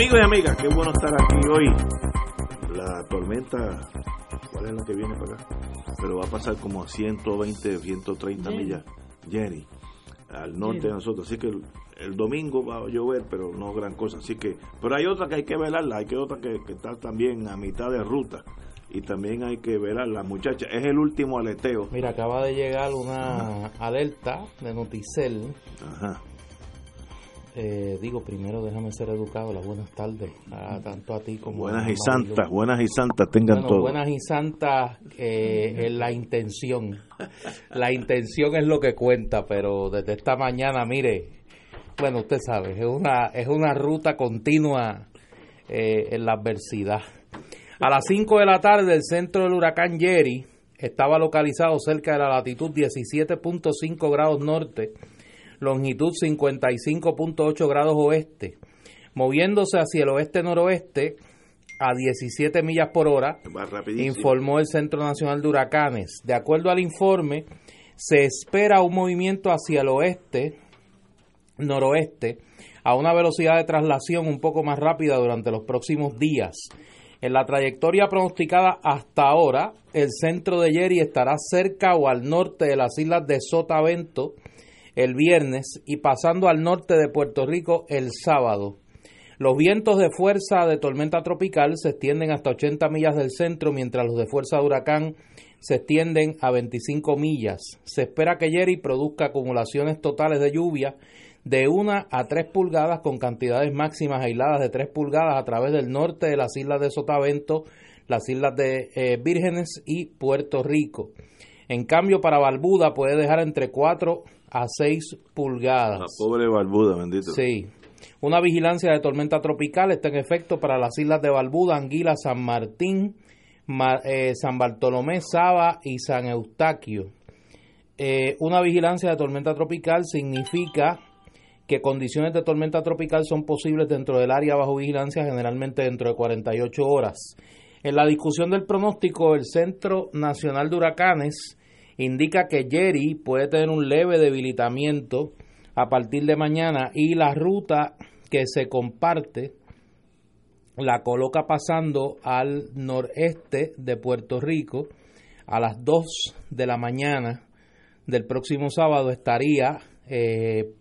Amigos y amigas, qué bueno estar aquí hoy. La tormenta, ¿cuál es la que viene para acá? Pero va a pasar como a 120, 130 millas, Jenny, al norte de nosotros. Así que el, el domingo va a llover, pero no gran cosa. Así que, pero hay otra que hay que velarla, hay que otra que, que está también a mitad de ruta. Y también hay que velarla, muchacha. Es el último aleteo. Mira, acaba de llegar una alerta de Noticel. Ajá. Eh, digo, primero déjame ser educado. Las buenas tardes, a- tanto a ti como Buenas a y Mario. santas, buenas y santas tengan Bueno, todo. buenas y santas eh, es la intención. La intención es lo que cuenta, pero desde esta mañana, mire, bueno, usted sabe, es una, es una ruta continua eh, en la adversidad. A las 5 de la tarde, el centro del huracán Jerry estaba localizado cerca de la latitud 17.5 grados norte, longitud 55.8 grados oeste, moviéndose hacia el oeste-noroeste a 17 millas por hora, informó el Centro Nacional de Huracanes. De acuerdo al informe, se espera un movimiento hacia el oeste, noroeste, a una velocidad de traslación un poco más rápida durante los próximos días. En la trayectoria pronosticada hasta ahora, el centro de Jerry estará cerca o al norte de las islas de Sotavento el viernes y pasando al norte de Puerto Rico el sábado. Los vientos de fuerza de tormenta tropical se extienden hasta 80 millas del centro, mientras los de fuerza de huracán se extienden a 25 millas. Se espera que Jerry produzca acumulaciones totales de lluvia de 1 a 3 pulgadas con cantidades máximas aisladas de 3 pulgadas a través del norte de las islas de Sotavento, las islas de eh, Vírgenes y Puerto Rico. En cambio, para Barbuda puede dejar entre 4 a 6 pulgadas. La pobre barbuda, bendito. Sí. Una vigilancia de tormenta tropical está en efecto para las islas de Barbuda, Anguila, San Martín, Ma- eh, San Bartolomé, Saba y San Eustaquio. Eh, una vigilancia de tormenta tropical significa que condiciones de tormenta tropical son posibles dentro del área bajo vigilancia, generalmente dentro de 48 horas. En la discusión del pronóstico, el Centro Nacional de Huracanes indica que Jerry puede tener un leve debilitamiento a partir de mañana y la ruta que se comparte la coloca pasando al noreste de Puerto Rico a las 2 de la mañana del próximo sábado estaría eh,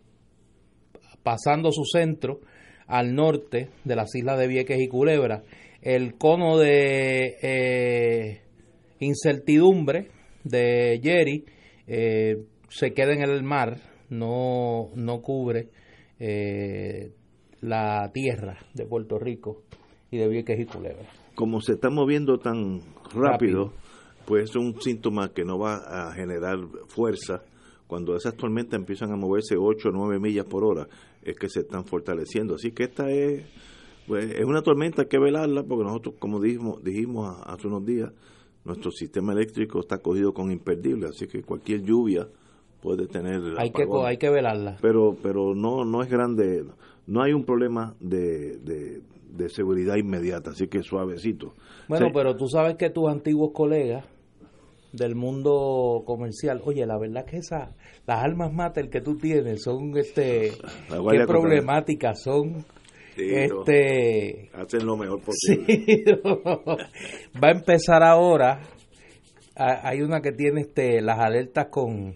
pasando su centro al norte de las islas de Vieques y Culebra. El cono de eh, incertidumbre de Jerry eh, se queda en el mar, no, no cubre eh, la tierra de Puerto Rico y de Vieques y Culebra. Como se está moviendo tan rápido, Rápido. pues es un síntoma que no va a generar fuerza. Cuando esas tormentas empiezan a moverse 8 o 9 millas por hora, es que se están fortaleciendo. Así que esta es, pues, es una tormenta, hay que velarla, porque nosotros, como dijimos, dijimos hace unos días, nuestro sistema eléctrico está cogido con imperdible, así que cualquier lluvia puede tener Hay que, hay que velarla. pero pero no no es grande no hay un problema de, de, de seguridad inmediata así que suavecito Bueno, Sí. pero tú sabes que tus antiguos colegas del mundo comercial, oye, la verdad que esas, las almas mater que tú tienes son, este, qué problemáticas son, Sí, este, hacen lo mejor posible sí, va a empezar ahora, hay una que tiene, este, las alertas con,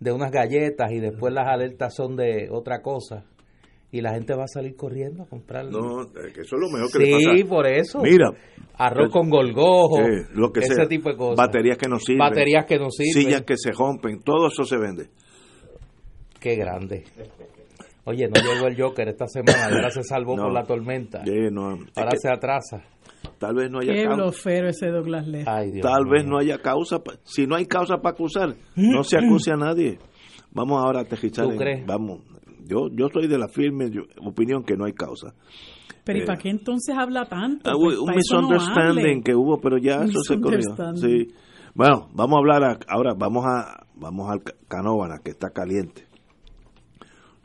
de unas galletas y después las alertas son de otra cosa y la gente va a salir corriendo a comprar. no eh, que eso es lo mejor que le sí, pasa por eso. mira Arroz el- con golgojo, sí, lo que ese sea, tipo de cosas. baterías que no sirven Baterías que no sirven. sillas que se rompen todo eso se vende Qué grande. Oye, no llegó el Joker esta semana, ahora se salvó por la tormenta. ahora se atrasa. Tal vez no haya Qué blofero ese Douglas Lee. Tal vez no haya causa. Si no hay causa para acusar, no se acuse a nadie. Vamos ahora a tejichar. ¿Tú crees? Vamos. Yo, yo soy de la firme opinión que no hay causa. Pero ¿y para eh, qué entonces habla tanto? Ah, pues, un misunderstanding que hubo, pero ya eso se corrió. Sí. Bueno, vamos a hablar ahora, vamos a vamos al Canóvana que está caliente.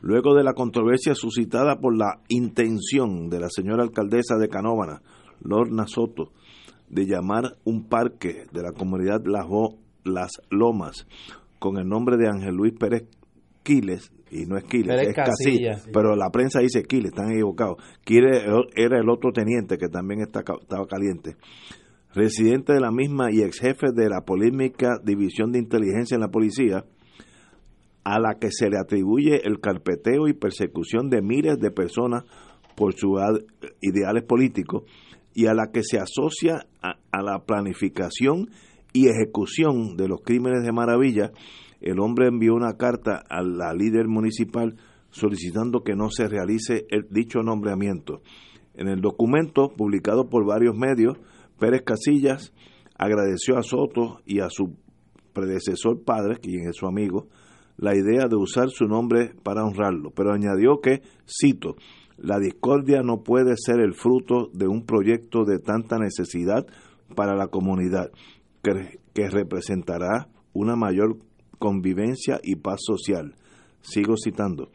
Luego de la controversia suscitada por la intención de la señora alcaldesa de Canóvana, Lorna Soto, de llamar un parque de la comunidad Las Lomas con el nombre de Ángel Luis Pérez Quiles, y no es Quiles, es Casilla, pero la prensa dice Quiles, están equivocados. Quiles era el otro teniente que también estaba caliente. Residente de la misma y ex jefe de la polémica División de Inteligencia en la Policía, a la que se le atribuye el carpeteo y persecución de miles de personas por sus ideales políticos y a la que se asocia a, la planificación y ejecución de los crímenes de maravilla, el hombre envió una carta a la líder municipal solicitando que no se realice el dicho nombramiento. En el documento, publicado por varios medios, Pérez Casillas agradeció a Soto y a su predecesor padre, quien es su amigo, la idea de usar su nombre para honrarlo, pero añadió que, cito, la discordia no puede ser el fruto de un proyecto de tanta necesidad para la comunidad, que, que representará una mayor convivencia y paz social. Sigo citando,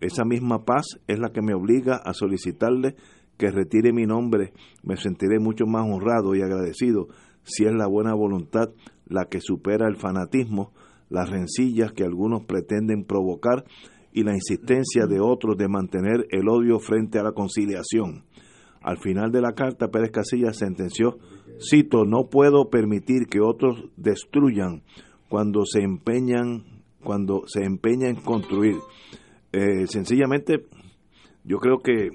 esa misma paz es la que me obliga a solicitarle que retire mi nombre. Me sentiré mucho más honrado y agradecido si es la buena voluntad la que supera el fanatismo las rencillas que algunos pretenden provocar y la insistencia de otros de mantener el odio frente a la conciliación. Al final de la carta, Pérez Casillas sentenció, cito, no puedo permitir que otros destruyan cuando se empeñan, cuando se empeña en construir. Eh, sencillamente, yo creo que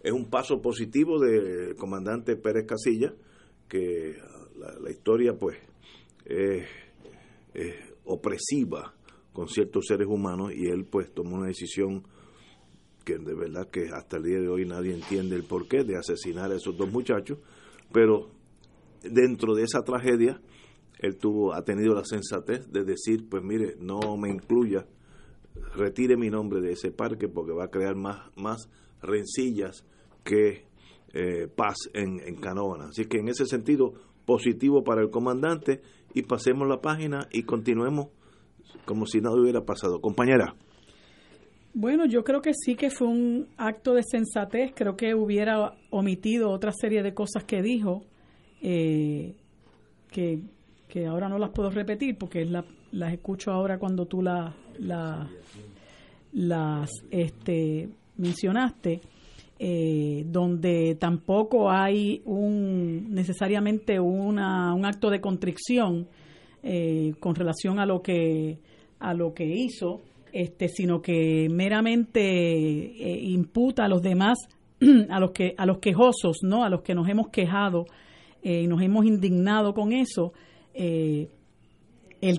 es un paso positivo del comandante Pérez Casillas, que la, historia, pues, eh, opresiva con ciertos seres humanos y él pues tomó una decisión que de verdad que hasta el día de hoy nadie entiende el porqué de asesinar a esos dos muchachos, pero dentro de esa tragedia él tuvo ha tenido la sensatez de decir, pues mire, no me incluya, retire mi nombre de ese parque porque va a crear más más rencillas que eh, paz en, en Así que en ese sentido, positivo para el comandante y pasemos la página y continuemos como si nada hubiera pasado. Compañera. Bueno, yo creo que sí que fue un acto de sensatez. Creo que hubiera omitido otra serie de cosas que dijo, eh, que, ahora no las puedo repetir porque la, las escucho ahora cuando tú la, la, las este, mencionaste. Eh, donde tampoco hay un necesariamente una, un acto de contrición eh, con relación a lo que a lo que hizo, este, sino que meramente eh, imputa a los demás, a los que a los quejosos, no, a los que nos hemos quejado y nos hemos indignado con eso, el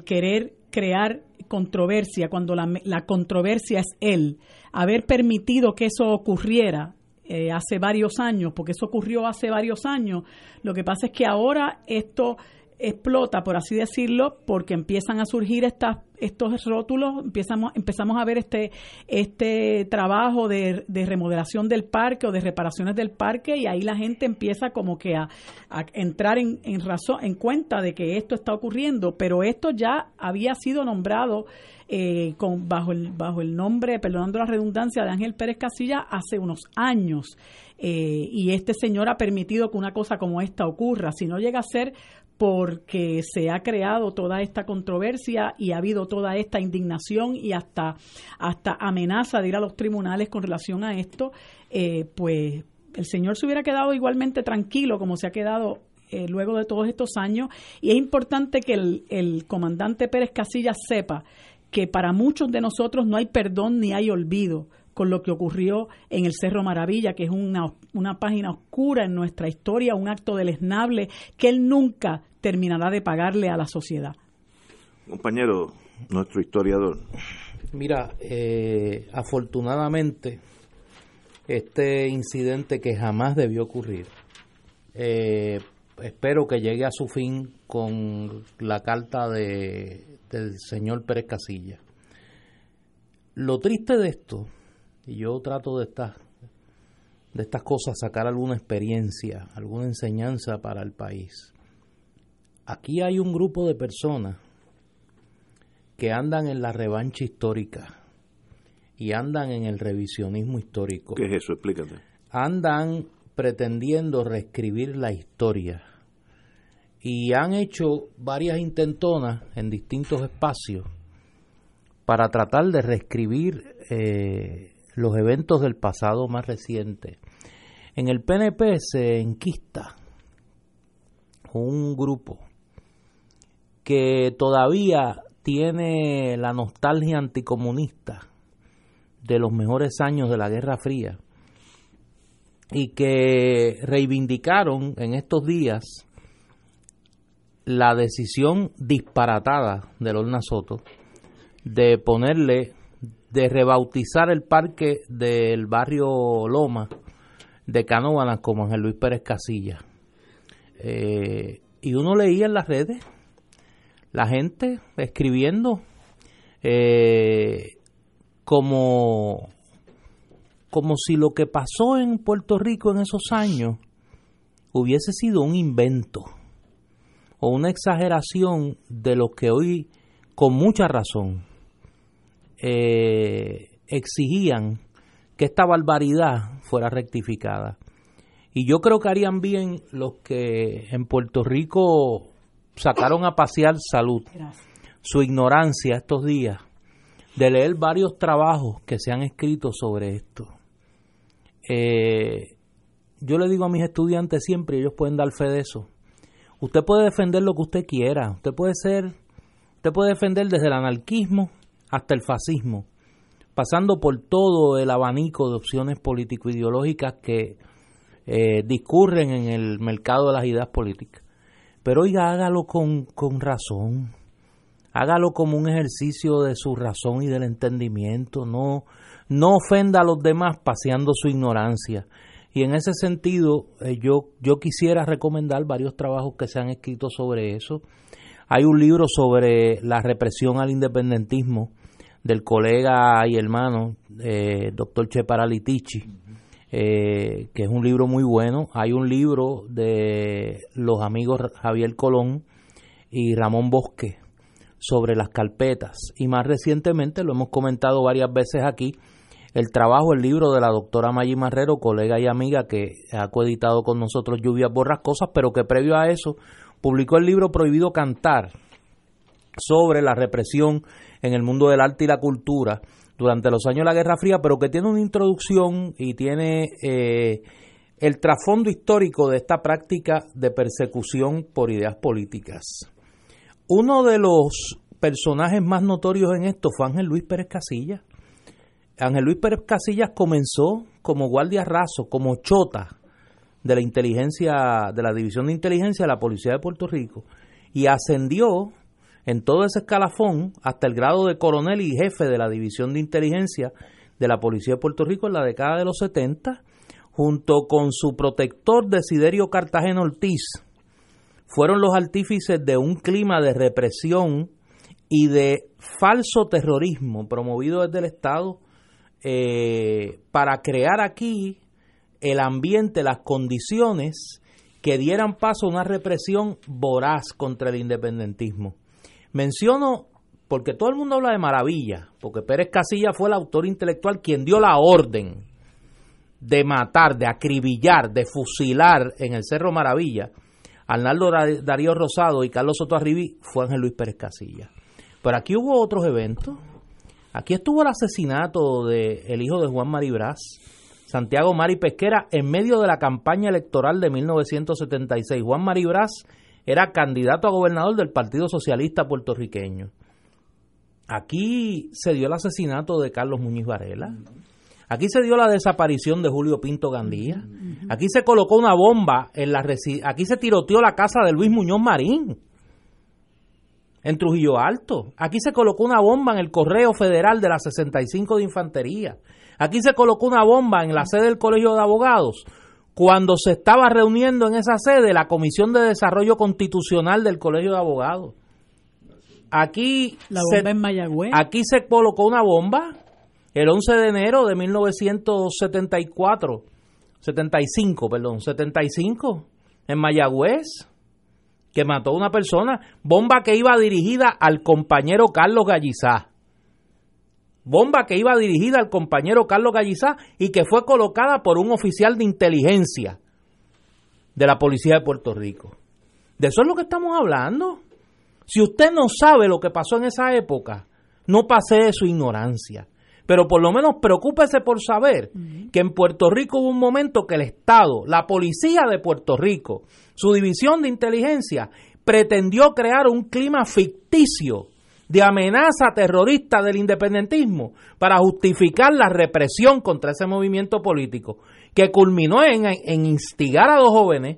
querer crear controversia cuando la, la controversia es él, haber permitido que eso ocurriera eh, hace varios años, porque eso ocurrió hace varios años. Lo que pasa es que ahora esto explota, por así decirlo, porque empiezan a surgir estas, estos rótulos, empezamos, empezamos a ver este, este trabajo de, de, remodelación del parque o de reparaciones del parque y ahí la gente empieza como que a, a entrar en, en razón, en cuenta de que esto está ocurriendo, pero esto ya había sido nombrado eh, con, bajo, el, bajo el nombre, perdonando la redundancia, de Ángel Pérez Casilla hace unos años. Eh, y este señor ha permitido que una cosa como esta ocurra. Si no llega a ser porque se ha creado toda esta controversia y ha habido toda esta indignación y hasta, hasta amenaza de ir a los tribunales con relación a esto, eh, pues el señor se hubiera quedado igualmente tranquilo como se ha quedado luego de todos estos años. Y es importante que el, el comandante Pérez Casillas sepa que para muchos de nosotros no hay perdón ni hay olvido con lo que ocurrió en el Cerro Maravilla, que es una, una página oscura en nuestra historia, un acto deleznable que él nunca terminará de pagarle a la sociedad. Compañero, nuestro historiador. Mira, eh, afortunadamente, este incidente que jamás debió ocurrir, eh, espero que llegue a su fin con la carta de, del señor Pérez Casilla. Lo triste de esto, y yo trato de estas, de estas cosas sacar alguna experiencia, alguna enseñanza para el país. Aquí hay un grupo de personas que andan en la revancha histórica y andan en el revisionismo histórico. ¿Qué es eso? Explícate. Andan pretendiendo reescribir la historia y han hecho varias intentonas en distintos espacios para tratar de reescribir eh, los eventos del pasado más reciente. En el PNP se enquista un grupo que todavía tiene la nostalgia anticomunista de los mejores años de la Guerra Fría y que reivindicaron en estos días la decisión disparatada de Lorna Soto de ponerle, de rebautizar el parque del barrio Loma de Canóvanas como Ángel Luis Pérez Casilla. Eh, y uno leía en las redes la gente escribiendo eh, como, como si lo que pasó en Puerto Rico en esos años hubiese sido un invento o una exageración de lo que hoy, con mucha razón, eh, exigían que esta barbaridad fuera rectificada. Y yo creo que harían bien los que en Puerto Rico sacaron a pasear salud, su ignorancia estos días, de leer varios trabajos que se han escrito sobre esto. Eh, yo le digo a mis estudiantes siempre, ellos pueden dar fe de eso. Usted puede defender lo que usted quiera, usted puede ser, usted puede defender desde el anarquismo hasta el fascismo, pasando por todo el abanico de opciones político-ideológicas que eh, discurren en el mercado de las ideas políticas. Pero oiga, hágalo con, con razón. Hágalo como un ejercicio de su razón y del entendimiento. No, no ofenda a los demás paseando su ignorancia. Y en ese sentido, eh, yo, yo quisiera recomendar varios trabajos que se han escrito sobre eso. Hay un libro sobre la represión al independentismo el trabajo, el libro de la doctora Maggi Marrero, colega y amiga que ha coeditado con nosotros Lluvias Borrascosas, pero que previo a eso publicó el libro Prohibido Cantar sobre la represión en el mundo del arte y la cultura durante los años de la Guerra Fría, pero que tiene una introducción y tiene eh, el trasfondo histórico de esta práctica de persecución por ideas políticas. Uno de los personajes más notorios en esto fue Ángel Luis Pérez Casillas. Ángel Luis Pérez Casillas comenzó como guardia raso, como chota de la inteligencia, de la división de inteligencia de la Policía de Puerto Rico, y ascendió en todo ese escalafón hasta el grado de coronel y jefe de la División de Inteligencia de la Policía de Puerto Rico en la década de los 70, junto con su protector Desiderio Cartagena Ortiz, fueron los artífices de un clima de represión y de falso terrorismo promovido desde el Estado eh, para crear aquí el ambiente, las condiciones que dieran paso a una represión voraz contra el independentismo. Menciono porque todo el mundo habla de maravilla, porque Pérez Casilla fue el autor intelectual quien dio la orden de matar, de acribillar, de fusilar en el Cerro Maravilla. Arnaldo Darío Rosado y Carlos Soto Arribí fue Ángel Luis Pérez Casilla. Pero aquí hubo otros eventos. Aquí estuvo el asesinato del el hijo de Juan Maribraz, Santiago Mari Pesquera, en medio de la campaña electoral de 1976. Juan Maribraz era candidato a gobernador del Partido Socialista puertorriqueño. Aquí se dio el asesinato de Carlos Muñiz Varela. Aquí se dio la desaparición de Julio Pinto Gandía. Aquí se colocó una bomba en la aquí se tiroteó la casa de Luis Muñoz Marín. En Trujillo Alto. Aquí se colocó una bomba en el Correo Federal de la 65 de Infantería. Aquí se colocó una bomba en la sede del Colegio de Abogados cuando se estaba reuniendo en esa sede la Comisión de Desarrollo Constitucional del Colegio de Abogados. Aquí, La se, bomba en Mayagüez. aquí se colocó una bomba el 11 de enero de 1974, 75, perdón, 75, en Mayagüez, que mató a una persona, bomba que iba dirigida al compañero Carlos Gallizá. Bomba que iba dirigida al compañero Carlos Gallizá y que fue colocada por un oficial de inteligencia de la Policía de Puerto Rico. De eso es lo que estamos hablando. Si usted no sabe lo que pasó en esa época, no pase de su ignorancia. Pero por lo menos preocúpese por saber que en Puerto Rico hubo un momento que el Estado, la policía de Puerto Rico, su división de inteligencia, pretendió crear un clima ficticio de amenaza terrorista del independentismo para justificar la represión contra ese movimiento político, que culminó en, en instigar a dos jóvenes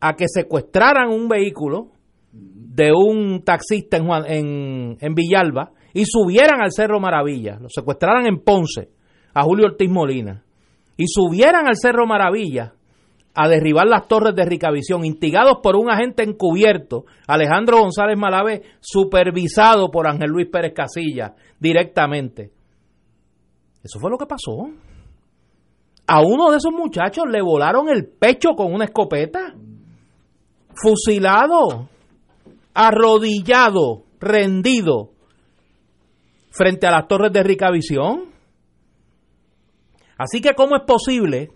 a que secuestraran un vehículo de un taxista en, Juan- en, en Villalba y subieran al Cerro Maravilla, lo secuestraran en Ponce a Julio Ortiz Molina y subieran al Cerro Maravilla a derribar las torres de Ricavisión, instigados por un agente encubierto, Alejandro González Malavé, supervisado por Ángel Luis Pérez Casilla directamente. Eso fue lo que pasó. A uno de esos muchachos le volaron el pecho con una escopeta, fusilado, arrodillado, rendido, frente a las torres de Ricavisión. Así que, ¿cómo es posible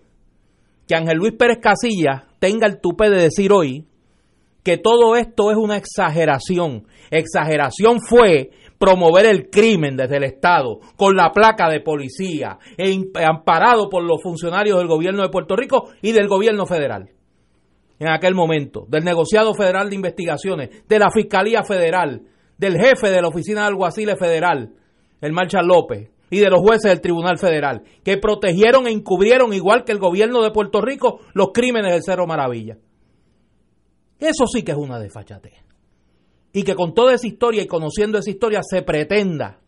que Ángel Luis Pérez Casilla tenga el tupe de decir hoy que todo esto es una exageración? Exageración fue promover el crimen desde el Estado con la placa de policía e amparado por los funcionarios del gobierno de Puerto Rico y del gobierno federal en aquel momento, del negociado federal de investigaciones, de la Fiscalía Federal, del jefe de la Oficina de Alguaciles Federal, el Marshal López, y de los jueces del Tribunal Federal, que protegieron e encubrieron, igual que el gobierno de Puerto Rico, los crímenes del Cerro Maravilla. Eso sí que es una desfachatez. Y que con toda esa historia y conociendo esa historia se pretenda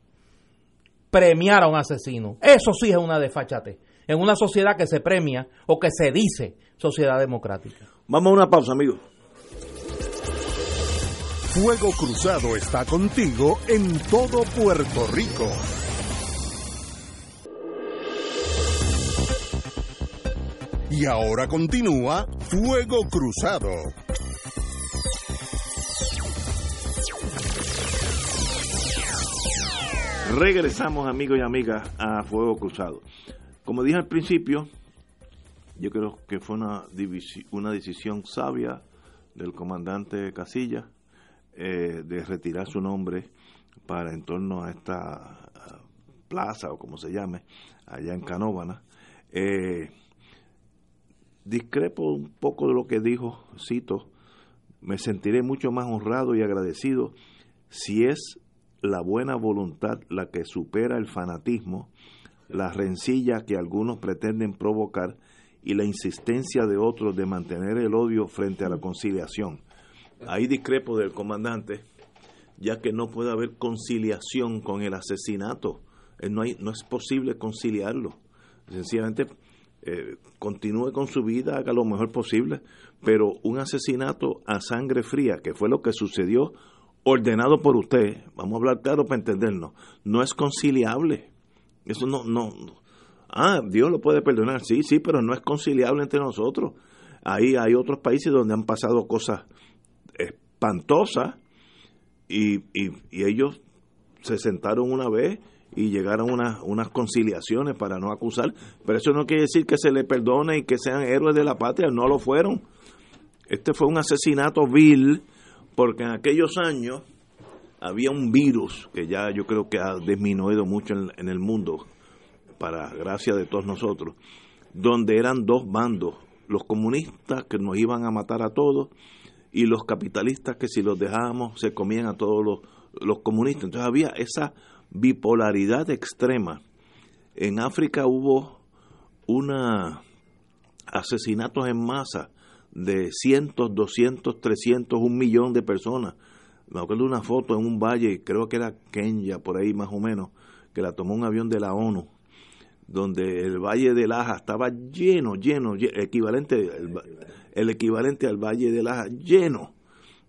premiar a un asesino. Eso sí es una desfachatez. En una sociedad que se premia o que se dice sociedad democrática. Vamos a una pausa, amigos. Fuego Cruzado está contigo en todo Puerto Rico. Y ahora continúa Fuego Cruzado. Regresamos, amigos y amigas, a Fuego Cruzado. Como dije al principio, yo creo que fue una, una decisión sabia del comandante Casilla eh, de retirar su nombre para en torno a esta plaza o como se llame, allá en Canóvana. Eh, discrepo un poco de lo que dijo, cito, me sentiré mucho más honrado y agradecido si es la buena voluntad la que supera el fanatismo, la rencilla que algunos pretenden provocar y la insistencia de otros de mantener el odio frente a la conciliación. Ahí discrepo del comandante, ya que no puede haber conciliación con el asesinato. Eh, No, hay, no es posible conciliarlo. Sencillamente eh, continúe con su vida, haga lo mejor posible, pero un asesinato a sangre fría, que fue lo que sucedió, ordenado por usted, vamos a hablar claro para entendernos, no es conciliable. Eso no, no, no. Ah, Dios lo puede perdonar, sí, sí, pero no es conciliable entre nosotros. Ahí hay otros países donde han pasado cosas espantosas y, ellos se sentaron una vez y llegaron unas, unas conciliaciones para no acusar, pero eso no quiere decir que se le perdone y que sean héroes de la patria, no lo fueron. Este fue un asesinato vil porque en aquellos años había un virus que ya yo creo que ha disminuido mucho en el mundo, para gracia de todos nosotros, donde eran dos bandos, los comunistas que nos iban a matar a todos y los capitalistas que si los dejábamos se comían a todos los, los comunistas. Entonces había esa bipolaridad extrema. En África hubo una asesinatos en masa de cientos, doscientos, trescientos, un millón de personas me acuerdo de una foto en un valle, creo que era Kenya, por ahí más o menos, que la tomó un avión de la ONU, donde el valle de Laja estaba lleno, lleno, equivalente, el, equivalente al valle de Laja, lleno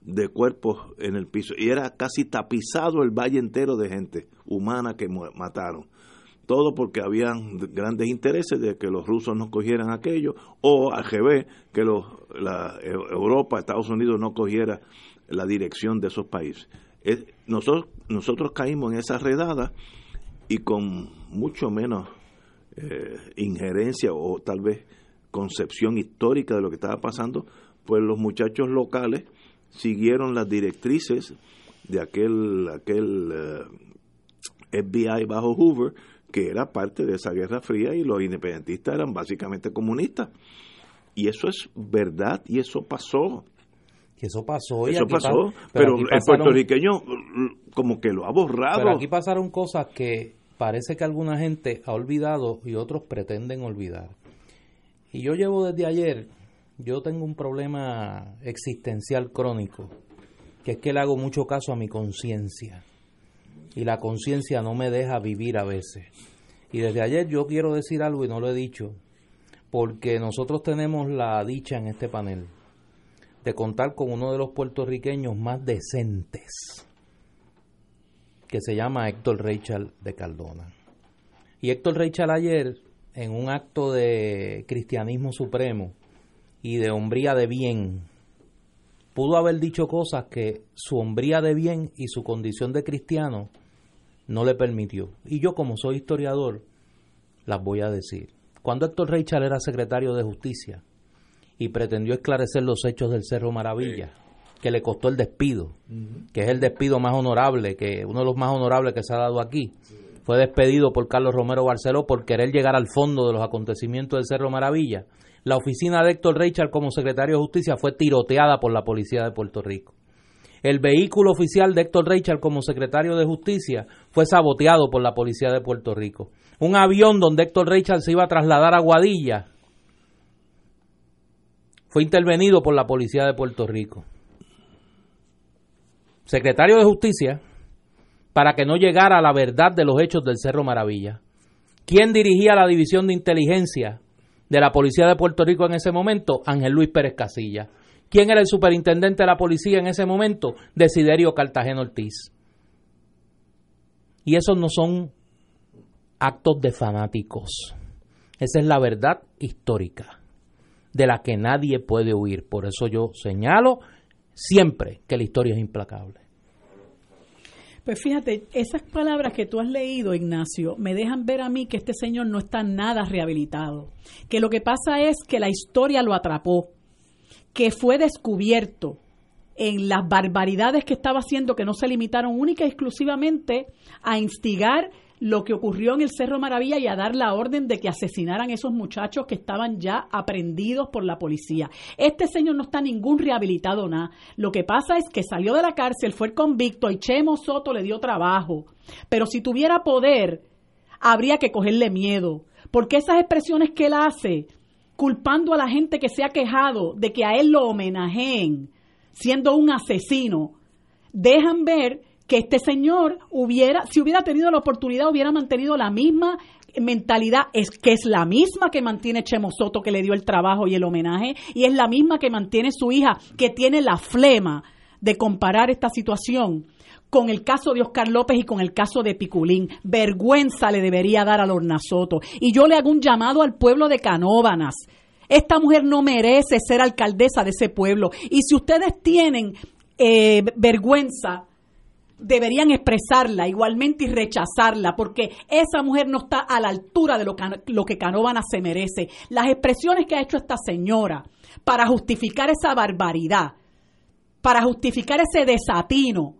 de cuerpos en el piso. Y era casi tapizado el valle entero de gente humana que mataron todo porque habían grandes intereses de que los rusos no cogieran aquello, o al revés, que los, la, Europa, Estados Unidos no cogiera la dirección de esos países. nosotros, nosotros caímos en esa redada y con mucho menos eh, injerencia o tal vez concepción histórica de lo que estaba pasando, pues los muchachos locales siguieron las directrices de aquel, aquel eh, FBI bajo Hoover, que era parte de esa Guerra Fría y los independentistas eran básicamente comunistas. Y eso es verdad y eso pasó. eso pasó. eso pasó, pero, el puertorriqueño como que lo ha borrado. Pero aquí pasaron cosas que parece que alguna gente ha olvidado y otros pretenden olvidar. Y yo llevo desde ayer, yo tengo un problema existencial crónico, que es que le hago mucho caso a mi conciencia y la conciencia no me deja vivir a veces. Y desde ayer yo quiero decir algo y no lo he dicho, porque nosotros tenemos la dicha en este panel de contar con uno de los puertorriqueños más decentes, que se llama Héctor Rachel de Cardona. Y Héctor Rachel ayer, en un acto de cristianismo supremo y de hombría de bien, pudo haber dicho cosas que su hombría de bien y su condición de cristiano no le permitió. Y yo como soy historiador, las voy a decir. Cuando Héctor Reichal era secretario de Justicia y pretendió esclarecer los hechos del Cerro Maravilla, que le costó el despido, que es el despido más honorable, que uno de los más honorables que se ha dado aquí, fue despedido por Carlos Romero Barceló por querer llegar al fondo de los acontecimientos del Cerro Maravilla. La oficina de Héctor Reichal como secretario de Justicia fue tiroteada por la policía de Puerto Rico. El vehículo oficial de Héctor Reichard como secretario de Justicia fue saboteado por la policía de Puerto Rico. Un avión donde Héctor Reichard se iba a trasladar a Guadilla fue intervenido por la policía de Puerto Rico. Secretario de Justicia para que no llegara a la verdad de los hechos del Cerro Maravilla. ¿Quién dirigía la división de inteligencia de la Policía de Puerto Rico en ese momento? Ángel Luis Pérez Casilla. ¿Quién era el superintendente de la policía en ese momento? Desiderio Cartagena Ortiz. Y esos no son actos de fanáticos. Esa es la verdad histórica, de la que nadie puede huir. Por eso yo señalo siempre que la historia es implacable. Pues fíjate, esas palabras que tú has leído, Ignacio, me dejan ver a mí que este señor no está nada rehabilitado. Que lo que pasa es que la historia lo atrapó que fue descubierto en las barbaridades que estaba haciendo, que no se limitaron única y exclusivamente a instigar lo que ocurrió en el Cerro Maravilla y a dar la orden de que asesinaran a esos muchachos que estaban ya aprendidos por la policía. Este señor no está ningún rehabilitado nada. Lo que pasa es que salió de la cárcel, fue convicto y Chemo Soto le dio trabajo. Pero si tuviera poder, habría que cogerle miedo, porque esas expresiones que él hace culpando a la gente que se ha quejado de que a él lo homenajeen siendo un asesino, dejan ver que este señor hubiera, si hubiera tenido la oportunidad, hubiera mantenido la misma mentalidad, es que es la misma que mantiene Chemo Soto que le dio el trabajo y el homenaje, y es la misma que mantiene su hija, que tiene la flema de comparar esta situación con el caso de Oscar López y con el caso de Piculín. Vergüenza le debería dar a Lorna Soto. Y yo le hago un llamado al pueblo de Canóbanas. Esta mujer no merece ser alcaldesa de ese pueblo. Y si ustedes tienen eh, vergüenza, deberían expresarla igualmente y rechazarla, porque esa mujer no está a la altura de lo que, lo que se merece. Las expresiones que ha hecho esta señora para justificar esa barbaridad, para justificar ese desatino,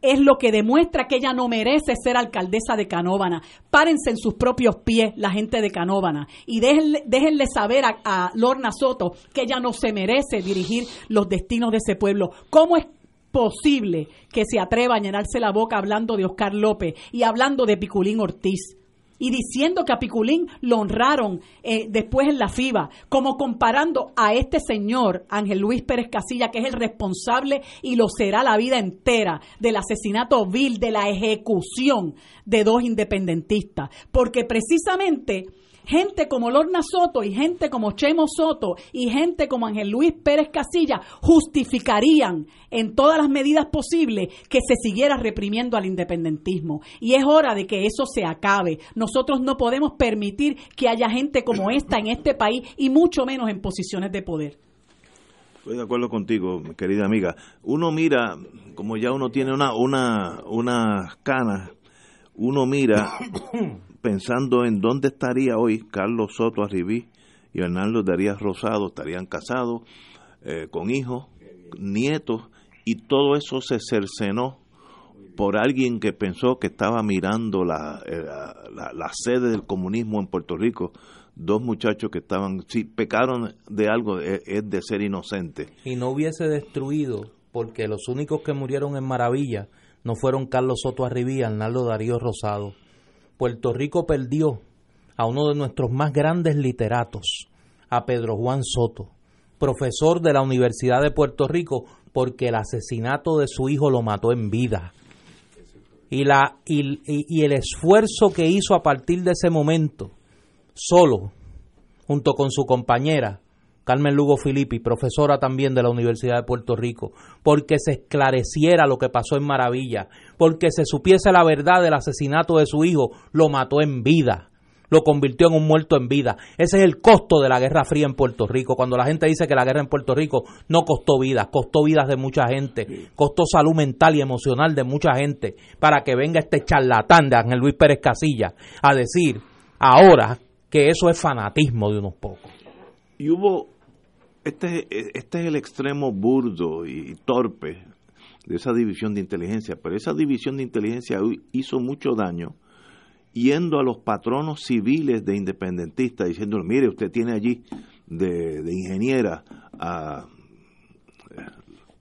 es lo que demuestra que ella no merece ser alcaldesa de Canóvana. Párense en sus propios pies la gente de Canóvana y déjenle, saber a, a, Lorna Soto que ella no se merece dirigir los destinos de ese pueblo. ¿Cómo es posible que se atreva a llenarse la boca hablando de Oscar López y hablando de Piculín Ortiz? y diciendo que a Piculín lo honraron eh, después en la FIBA, como comparando a este señor, Ángel Luis Pérez Casilla, que es el responsable y lo será la vida entera del asesinato vil, de la ejecución de dos independentistas, porque precisamente gente como Lorna Soto y gente como Chemo Soto y gente como Ángel Luis Pérez Casilla justificarían en todas las medidas posibles que se siguiera reprimiendo al independentismo. Y es hora de que eso se acabe. Nosotros no podemos permitir que haya gente como esta en este país y mucho menos en posiciones de poder. Estoy de acuerdo contigo, querida amiga. Uno mira, como ya uno tiene una, una, unas canas, uno mira pensando en dónde estaría hoy Carlos Soto Arribí y Bernardo Darías Rosado, estarían casados, eh, con hijos, nietos, y todo eso se cercenó por alguien que pensó que estaba mirando la, eh, sede del comunismo en Puerto Rico, dos muchachos que estaban, si pecaron de algo, es, es de ser inocente. Y no hubiese destruido, porque los únicos que murieron en Maravilla no fueron Carlos Soto Arribí y Arnaldo Darío Rosado Puerto Rico perdió a uno de nuestros más grandes literatos, a Pedro Juan Soto, profesor de la Universidad de Puerto Rico, porque el asesinato de su hijo lo mató en vida. Y, la, y, y el esfuerzo que hizo a partir de ese momento, solo, junto con su compañera, Carmen Lugo Filippi, profesora también de la Universidad de Puerto Rico, porque se esclareciera lo que pasó en Maravilla, porque se supiese la verdad del asesinato de su hijo, lo mató en vida, lo convirtió en un muerto en vida. Ese es el costo de la Guerra Fría en Puerto Rico. Cuando la gente dice que la guerra en Puerto Rico no costó vidas, costó vidas de mucha gente, costó salud mental y emocional de mucha gente, para que venga este charlatán de Ángel Luis Pérez Casilla a decir ahora que eso es fanatismo de unos pocos. Y hubo este, este es el extremo burdo y torpe de esa división de inteligencia, pero esa división de inteligencia hizo mucho daño yendo a los patronos civiles de independentistas, diciendo, mire, usted tiene allí de, ingeniera a eh,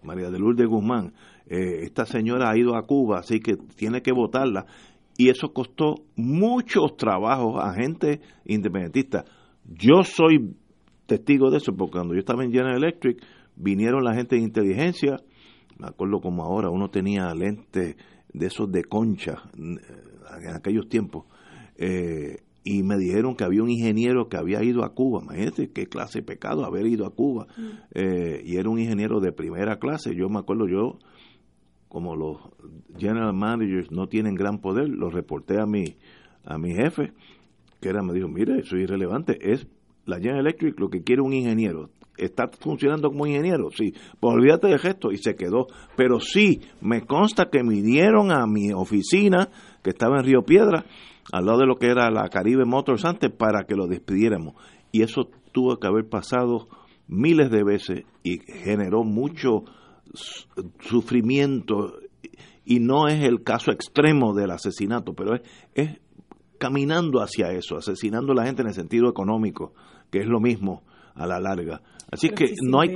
María de Lourdes Guzmán, eh, esta señora ha ido a Cuba, así que tiene que votarla, y eso costó muchos trabajos a gente independentista. Yo soy testigo de eso, porque cuando yo estaba en General Electric, vinieron la gente de inteligencia, me acuerdo como ahora, uno tenía lentes de esos de concha eh, en aquellos tiempos, eh, y me dijeron que había un ingeniero que había ido a Cuba, imagínate qué clase de pecado haber ido a Cuba, mm. eh, y era un ingeniero de primera clase, yo me acuerdo, yo, como los general managers no tienen gran poder, lo reporté a mi, a mi jefe, que era, me dijo, mire, eso es irrelevante, es la General Electric lo que quiere un ingeniero. ¿Está funcionando como ingeniero? Sí. Pues olvídate de gesto y se quedó. Pero sí, me consta que me dieron a mi oficina, que estaba en Río Piedra, al lado de lo que era la Caribe Motors antes, para que lo despidiéramos. Y eso tuvo que haber pasado miles de veces y generó mucho sufrimiento. Y no es el caso extremo del asesinato, pero es, es caminando hacia eso, asesinando a la gente en el sentido económico, que es lo mismo a la larga. Así que no hay...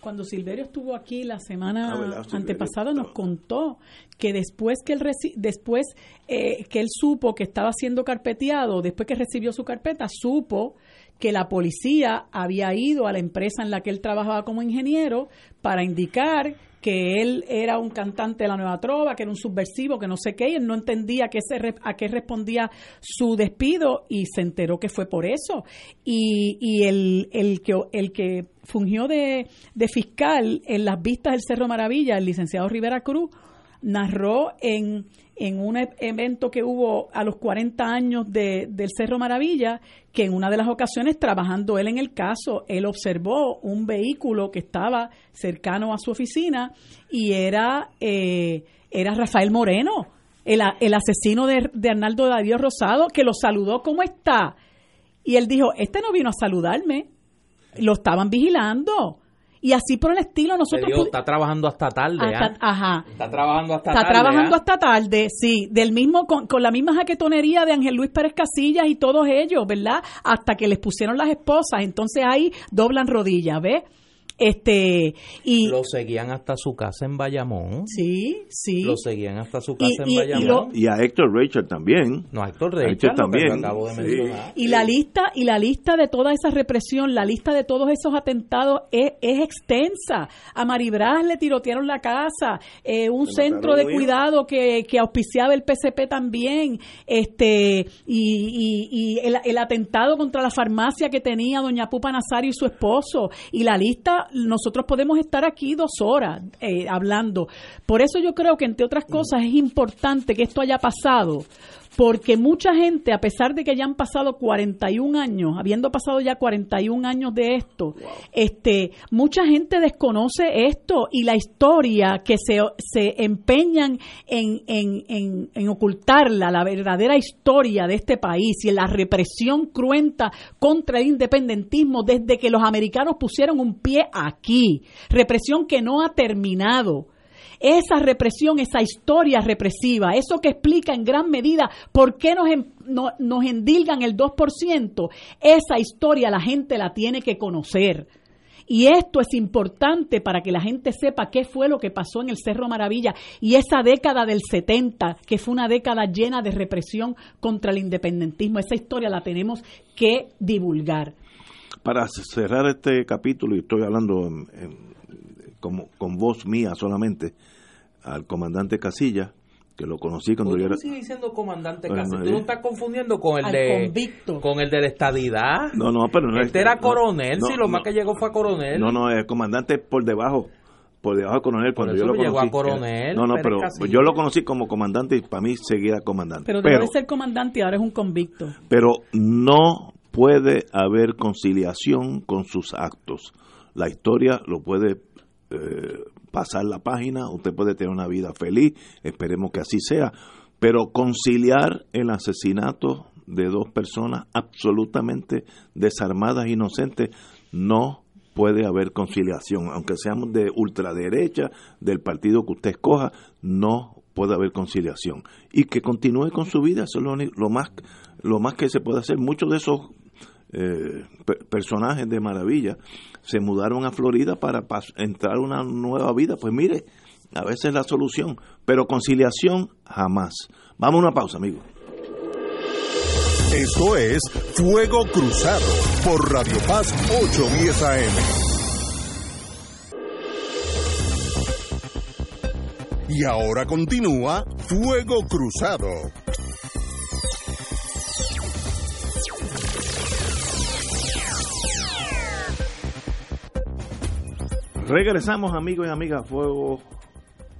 Cuando Silverio estuvo aquí la semana ah, antepasada nos contó que después que él después eh, que él supo que estaba siendo carpeteado, después que recibió su carpeta, supo que la policía había ido a la empresa en la que él trabajaba como ingeniero para indicar que él era un cantante de la nueva trova, que era un subversivo, que no sé qué, y él no entendía qué a qué respondía su despido y se enteró que fue por eso. Y, y el, el, que, el que fungió de, de fiscal en las vistas del Cerro Maravilla, el licenciado Rivera Cruz, narró en, en un e-, evento que hubo a los 40 años de, del Cerro Maravilla, que en una de las ocasiones, trabajando él en el caso, él observó un vehículo que estaba cercano a su oficina y era, eh, era Rafael Moreno, el, el asesino de, de Arnaldo Darío Rosado, que lo saludó, ¿cómo está? Y él dijo, este no vino a saludarme, lo estaban vigilando y así por el estilo nosotros está trabajando hasta tarde ¿ah? ajá está trabajando hasta está tarde trabajando ¿ah? hasta tarde sí del mismo con, con, la misma jaquetonería de Ángel Luis Pérez Casillas y todos ellos verdad hasta que les pusieron las esposas entonces ahí doblan rodillas ¿ves? Este, y lo seguían hasta su casa en Bayamón. Sí, sí. Lo seguían hasta su casa en Bayamón. Y, a Héctor Richard también. No, a Héctor Richard, también. acabo de mencionar. Y la lista y la lista de toda esa represión, la lista de todos esos atentados es, es extensa. A Maribras le tirotearon la casa, eh, un centro de cuidado que, que auspiciaba el PCP también, este y, y, el, el atentado contra la farmacia que tenía doña Pupa Nazario y su esposo y la lista nosotros podemos estar aquí dos horas eh, hablando. Por eso yo creo que, entre otras cosas, es importante que esto haya pasado, porque mucha gente, a pesar de que ya han pasado 41 años, habiendo pasado ya 41 años de esto, este, mucha gente desconoce esto y la historia que se, se empeñan en, en, en, ocultarla, la verdadera historia de este país y en la represión cruenta contra el independentismo desde que los americanos pusieron un pie aquí, represión que no ha terminado esa represión, esa historia represiva, eso que explica en gran medida por qué nos, nos endilgan el 2%, esa historia la gente la tiene que conocer. Y esto es importante para que la gente sepa qué fue lo que pasó en el Cerro Maravilla y esa década del 70, que fue una década llena de represión contra el independentismo. Esa historia la tenemos que divulgar. Para cerrar este capítulo, y estoy hablando como, con voz mía solamente, al comandante Casilla, que lo conocí cuando yo era... sigue diciendo comandante Casilla? ¿Tú no estás confundiendo con el de... Con el de la estadidad. No, no, pero no Este era coronel, si lo más que llegó fue a coronel. No, no, es comandante por debajo por debajo de coronel cuando yo lo conocí. Llegó a coronel, no, no, pero yo lo conocí como comandante y para mí seguía comandante. Pero debe ser comandante y ahora es un convicto. Pero no puede haber conciliación con sus actos. La historia lo puede eh, pasar la página, usted puede tener una vida feliz, esperemos que así sea, pero conciliar el asesinato de dos personas absolutamente desarmadas, inocentes, no puede haber conciliación, aunque seamos de ultraderecha, del partido que usted escoja, no puede haber conciliación. Y que continúe con su vida, eso es lo, lo más, lo más que se puede hacer. Muchos de esos eh, personajes de maravilla se mudaron a Florida para entrar una nueva vida. Pues mire, a veces la solución, pero conciliación jamás. Vamos a una pausa, amigos. Esto es Fuego Cruzado por Radio Paz 810 AM. Y ahora continúa Fuego Cruzado. Regresamos amigos y amigas Fuego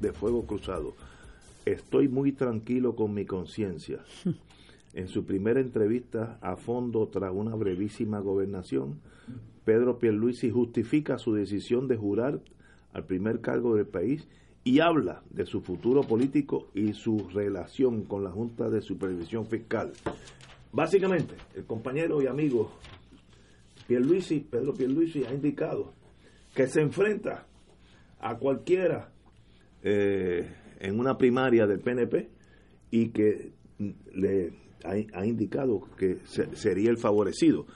de Fuego Cruzado. Estoy muy tranquilo con mi conciencia. En su primera entrevista a fondo tras una brevísima gobernación, Pedro Pierluisi justifica su decisión de jurar al primer cargo del país y habla de su futuro político y su relación con la Junta de Supervisión Fiscal. Básicamente, el compañero y amigo Pierluisi, Pedro Pierluisi ha indicado que se enfrenta a cualquiera eh, en una primaria del PNP y que le ha, indicado que sería el favorecido.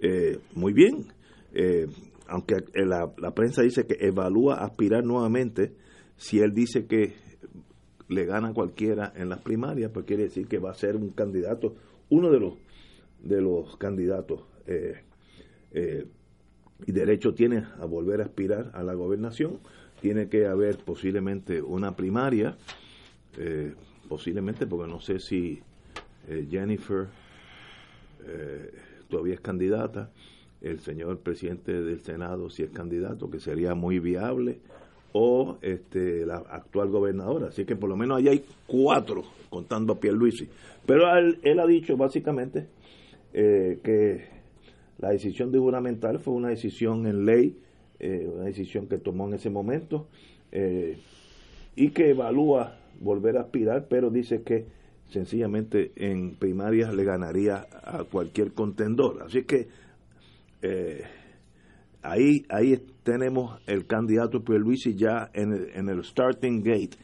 Eh, muy bien, eh, aunque la, prensa dice que evalúa aspirar nuevamente, si él dice que le gana cualquiera en las primarias, pues quiere decir que va a ser un candidato, uno de los de los candidatos y derecho tiene a volver a aspirar a la gobernación. Tiene que haber posiblemente una primaria, eh, posiblemente porque no sé si eh, Jennifer eh, todavía es candidata, el señor presidente del Senado si es candidato, que sería muy viable, o este, la actual gobernadora. Así que por lo menos ahí hay cuatro, contando a Pierluisi. Pero él, él ha dicho básicamente que la decisión de juramental fue una decisión en ley, eh, una decisión que tomó en ese momento eh, y que evalúa volver a aspirar, pero dice que sencillamente en primarias le ganaría a cualquier contendor. Así que eh, ahí, ahí tenemos el candidato Pierluisi ya en el, en el starting gate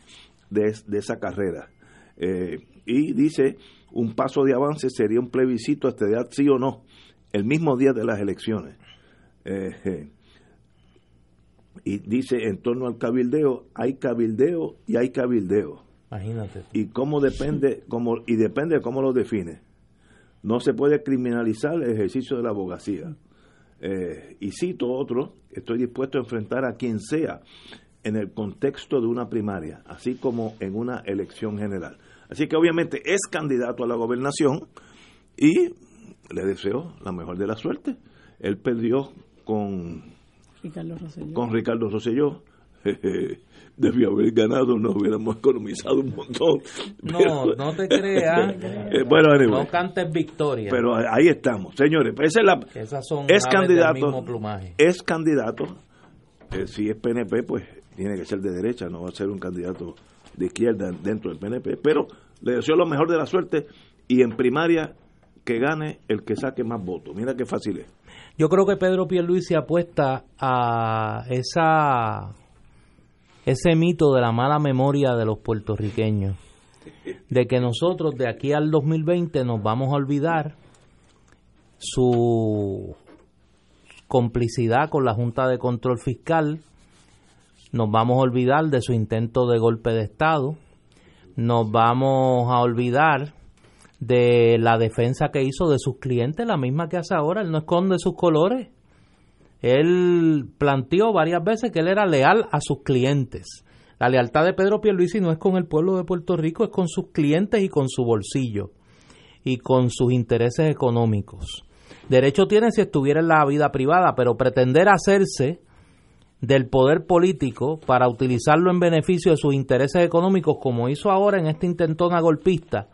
de, de esa carrera. y dice, un paso de avance sería un plebiscito a esta edad, sí o no el mismo día de las elecciones. Eh, y dice en torno al cabildeo, hay cabildeo y hay cabildeo. Imagínate. Y cómo depende, cómo, y depende de cómo lo define. No se puede criminalizar el ejercicio de la abogacía. Eh, y cito otro, estoy dispuesto a enfrentar a quien sea en el contexto de una primaria, así como en una elección general. Así que obviamente es candidato a la gobernación y le deseo la mejor de la suerte. Él perdió con Ricardo Rosselló. con Ricardo Rosselló. Debió haber ganado, nos hubiéramos economizado un montón. No, Pero- no te creas. Eh, bueno, anyway, No cantes victoria. pero ahí estamos, señores. pues esa es la, esas son es candidato, mismo plumaje. es candidato. eh, si es PNP, pues tiene que ser de derecha, no va a ser un candidato de izquierda dentro del PNP. Pero le deseo lo mejor de la suerte y en primaria que gane el que saque más votos. Mira qué fácil es. Yo creo que Pedro Pierluisi apuesta a esa ese mito de la mala memoria de los puertorriqueños, de que nosotros de aquí al 2020 nos vamos a olvidar su complicidad con la Junta de Control Fiscal, nos vamos a olvidar de su intento de golpe de Estado, nos vamos a olvidar de la defensa que hizo de sus clientes, la misma que hace ahora, él no esconde sus colores. Él planteó varias veces que él era leal a sus clientes. La lealtad de Pedro Pierluisi no es con el pueblo de Puerto Rico, es con sus clientes y con su bolsillo y con sus intereses económicos. Derecho tiene si estuviera en la vida privada, pero pretender hacerse del poder político para utilizarlo en beneficio de sus intereses económicos, como hizo ahora en esta intentona golpista,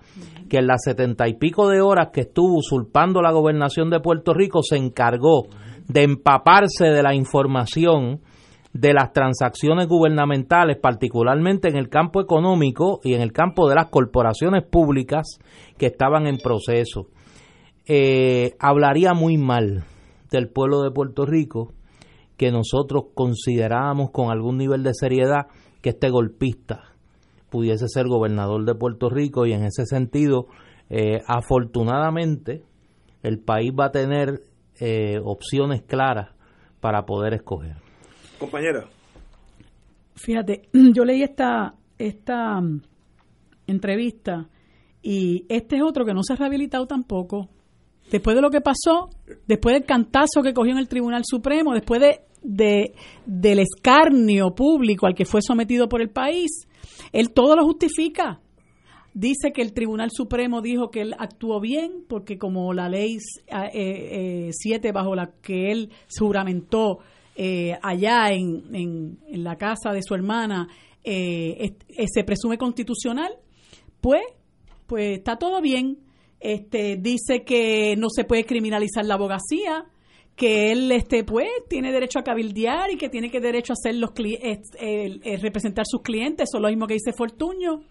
que en las setenta y pico de horas que estuvo usurpando la gobernación de Puerto Rico se encargó de empaparse de la información de las transacciones gubernamentales, particularmente en el campo económico y en el campo de las corporaciones públicas que estaban en proceso. Eh, hablaría muy mal del pueblo de Puerto Rico que nosotros considerábamos con algún nivel de seriedad que este golpista pudiese ser gobernador de Puerto Rico y en ese sentido, eh, afortunadamente, el país va a tener eh, opciones claras para poder escoger. Compañera. Fíjate, yo leí esta, esta mm, entrevista y este es otro que no se ha rehabilitado tampoco. Después de lo que pasó, después del cantazo que cogió en el Tribunal Supremo, después de, de- del escarnio público al que fue sometido por el país, él todo lo justifica. Dice que el Tribunal Supremo dijo que él actuó bien porque como la ley 7 bajo la que él juramentó eh, allá en, en- la casa de su hermana eh, eh, se presume constitucional, pues, pues está todo bien. Este dice que no se puede criminalizar la abogacía, que él este pues tiene derecho a cabildear y que tiene que derecho a hacer los eh, eh, representar sus clientes, eso es lo mismo que dice Fortuño.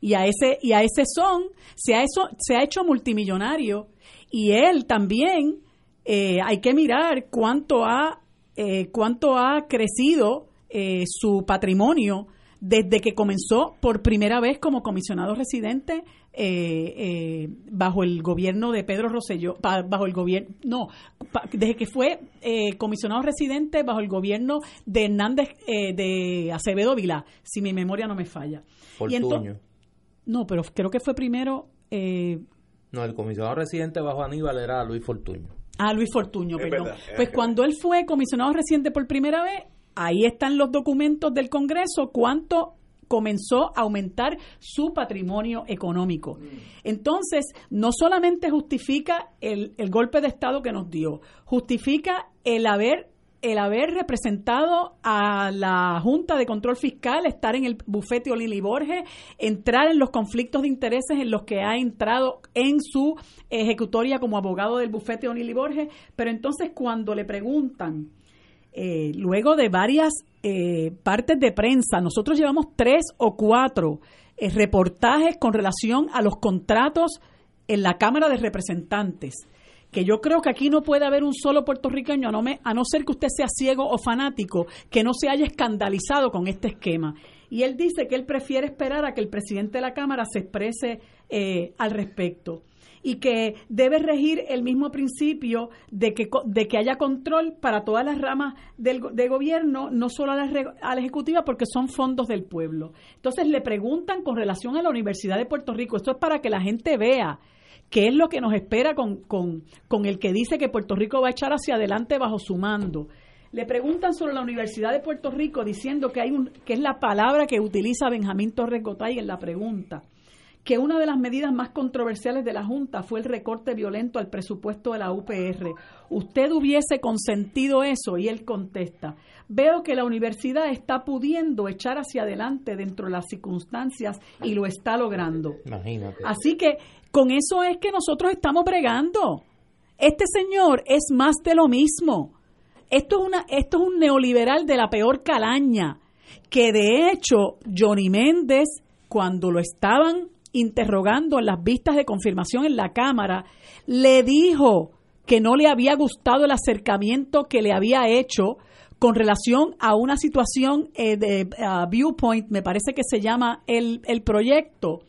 Y a ese y a ese son se ha eso se ha hecho multimillonario y él también eh, hay que mirar cuánto ha eh, cuánto ha crecido eh, su patrimonio desde que comenzó por primera vez como comisionado residente eh, eh, bajo el gobierno de Pedro Rosselló, pa- bajo el gobierno, no, pa- desde que fue eh, comisionado residente bajo el gobierno de Hernández eh, de Acevedo Vilá, si mi memoria no me falla. Y Fortuño. no, pero creo que fue primero eh, No, el comisionado residente bajo Aníbal era Luis Fortuño. Ah, Luis Fortuño, Es perdón. verdad, pues verdad. cuando él fue comisionado reciente por primera vez, ahí están los documentos del Congreso, cuánto comenzó a aumentar su patrimonio económico. Entonces, no solamente justifica el, el golpe de Estado que nos dio, justifica el haber el haber representado a la Junta de Control Fiscal, estar en el bufete Olili Borges, entrar en los conflictos de intereses en los que ha entrado en su ejecutoria como abogado del bufete Olili Borges, pero entonces cuando le preguntan, eh, luego de varias eh, partes de prensa, nosotros llevamos tres o cuatro eh, reportajes con relación a los contratos en la Cámara de Representantes que yo creo que aquí no puede haber un solo puertorriqueño, a no, me- a no ser que usted sea ciego o fanático, que no se haya escandalizado con este esquema. Y él dice que él prefiere esperar a que el presidente de la Cámara se exprese eh, al respecto. Y que debe regir el mismo principio de que, de que haya control para todas las ramas del de gobierno, no solo a la, a la ejecutiva, porque son fondos del pueblo. Entonces le preguntan con relación a la Universidad de Puerto Rico, esto es para que la gente vea qué es lo que nos espera con, con, con el que dice que Puerto Rico va a echar hacia adelante bajo su mando. Le preguntan sobre la Universidad de Puerto Rico diciendo que hay un que es la palabra que utiliza Benjamín Torres Gotay en la pregunta que una de las medidas más controversiales de la Junta fue el recorte violento al presupuesto de la UPR. ¿Usted hubiese consentido eso? Y él contesta, veo que la universidad está pudiendo echar hacia adelante dentro de las circunstancias y lo está logrando. Imagínate. Así que con eso es que nosotros estamos bregando. Este señor es más de lo mismo. Esto es, una, esto es un neoliberal de la peor calaña, que de hecho Johnny Méndez, cuando lo estaban interrogando en las vistas de confirmación en la Cámara, le dijo que no le había gustado el acercamiento que le había hecho con relación a una situación eh, de Viewpoint, me parece que se llama el, el proyecto,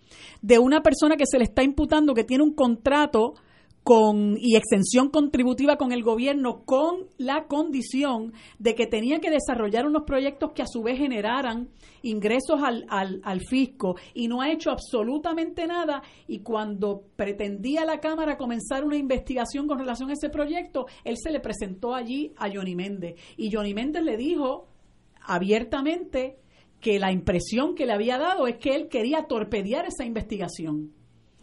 de una persona que se le está imputando que tiene un contrato con y exención contributiva con el gobierno con la condición de que tenía que desarrollar unos proyectos que a su vez generaran ingresos al, al, al, fisco. Y no ha hecho absolutamente nada. Y cuando pretendía la Cámara comenzar una investigación con relación a ese proyecto, él se le presentó allí a Johnny Méndez. Y Johnny Méndez le dijo abiertamente que la impresión que le había dado es que él quería torpedear esa investigación.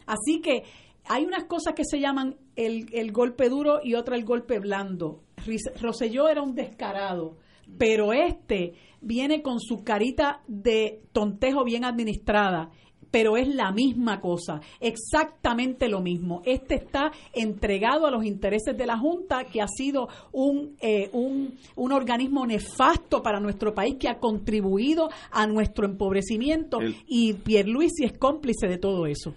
Así que hay unas cosas que se llaman el, el golpe duro y otra el golpe blando. Roselló era un descarado, pero este viene con su carita de tontejo bien administrada pero es la misma cosa, exactamente lo mismo. Este está entregado a los intereses de la Junta, que ha sido un, eh, un, un, organismo nefasto para nuestro país, que ha contribuido a nuestro empobrecimiento, y Pierluisi es cómplice de todo eso.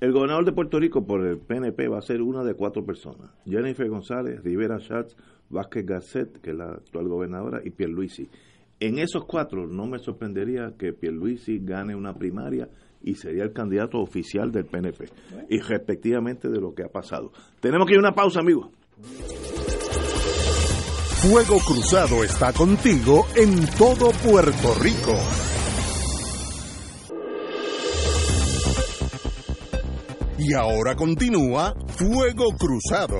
El gobernador de Puerto Rico por el PNP va a ser una de cuatro personas. Jennifer González, Rivera Schatz, Vázquez Gasset, que es la actual gobernadora, y Pierluisi. En esos cuatro no me sorprendería que Pierluisi gane una primaria y sería el candidato oficial del PNP. Y respectivamente de lo que ha pasado. Tenemos que ir a una pausa, amigos. Fuego Cruzado está contigo en todo Puerto Rico. Y ahora continúa Fuego Cruzado.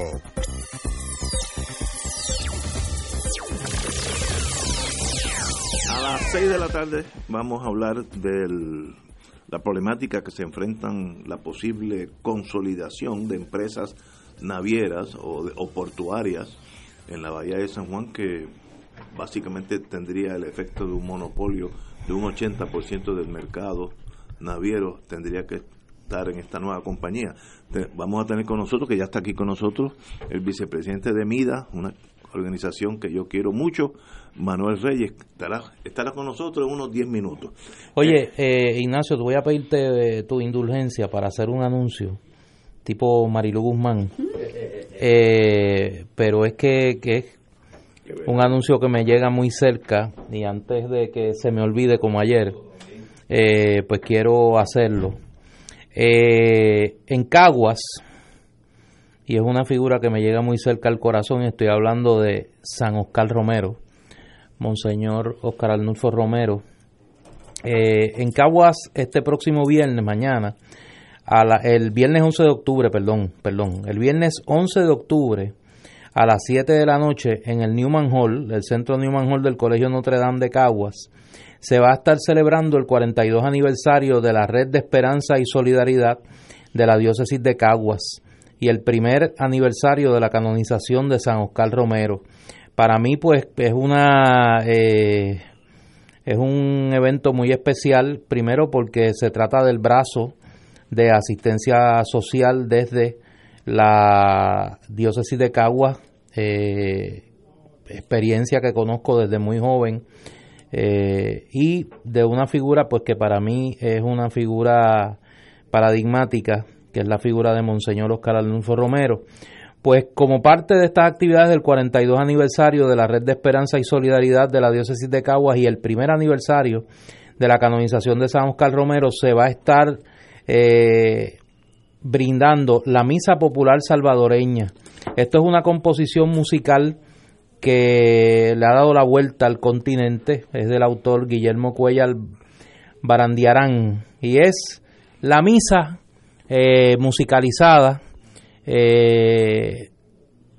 A las 6 de la tarde vamos a hablar de la problemática que se enfrentan la posible consolidación de empresas navieras o, o portuarias en la bahía de San Juan que básicamente tendría el efecto de un monopolio de un 80% del mercado naviero tendría que en esta nueva compañía. Vamos a tener con nosotros, que ya está aquí con nosotros, el vicepresidente de MIDA, una organización que yo quiero mucho, Manuel Reyes, estará, estará con nosotros en unos 10 minutos. Oye, eh, Ignacio, te voy a pedirte eh, tu indulgencia para hacer un anuncio, tipo Marilu Guzmán, eh, pero es que, que es un anuncio que me llega muy cerca y antes de que se me olvide como ayer, pues quiero hacerlo. Eh, en Caguas, y es una figura que me llega muy cerca al corazón, estoy hablando de San Oscar Romero, Monseñor Oscar Arnulfo Romero. Eh, en Caguas, este próximo viernes, mañana, el viernes 11 de octubre, perdón, perdón, el viernes 11 de octubre, a las 7 de la noche, en el Newman Hall, el centro Newman Hall del Colegio Notre Dame de Caguas, se va a estar celebrando el 42 aniversario de la Red de Esperanza y Solidaridad de la Diócesis de Caguas y el primer aniversario de la canonización de San Oscar Romero. Para mí, pues, es una eh, es un evento muy especial, primero porque se trata del brazo de asistencia social desde la diócesis de Caguas, eh, experiencia que conozco desde muy joven eh, y de una figura pues que para mí es una figura paradigmática, que es la figura de Monseñor Oscar Alonso Romero. Pues como parte de estas actividades del 42 aniversario de la Red de Esperanza y Solidaridad de la Diócesis de Caguas y el primer aniversario de la canonización de San Oscar Romero, se va a estar eh, brindando la Misa Popular Salvadoreña. Esto es una composición musical que le ha dado la vuelta al continente, es del autor Guillermo Cuellar Barandiarán y es la misa eh, musicalizada eh,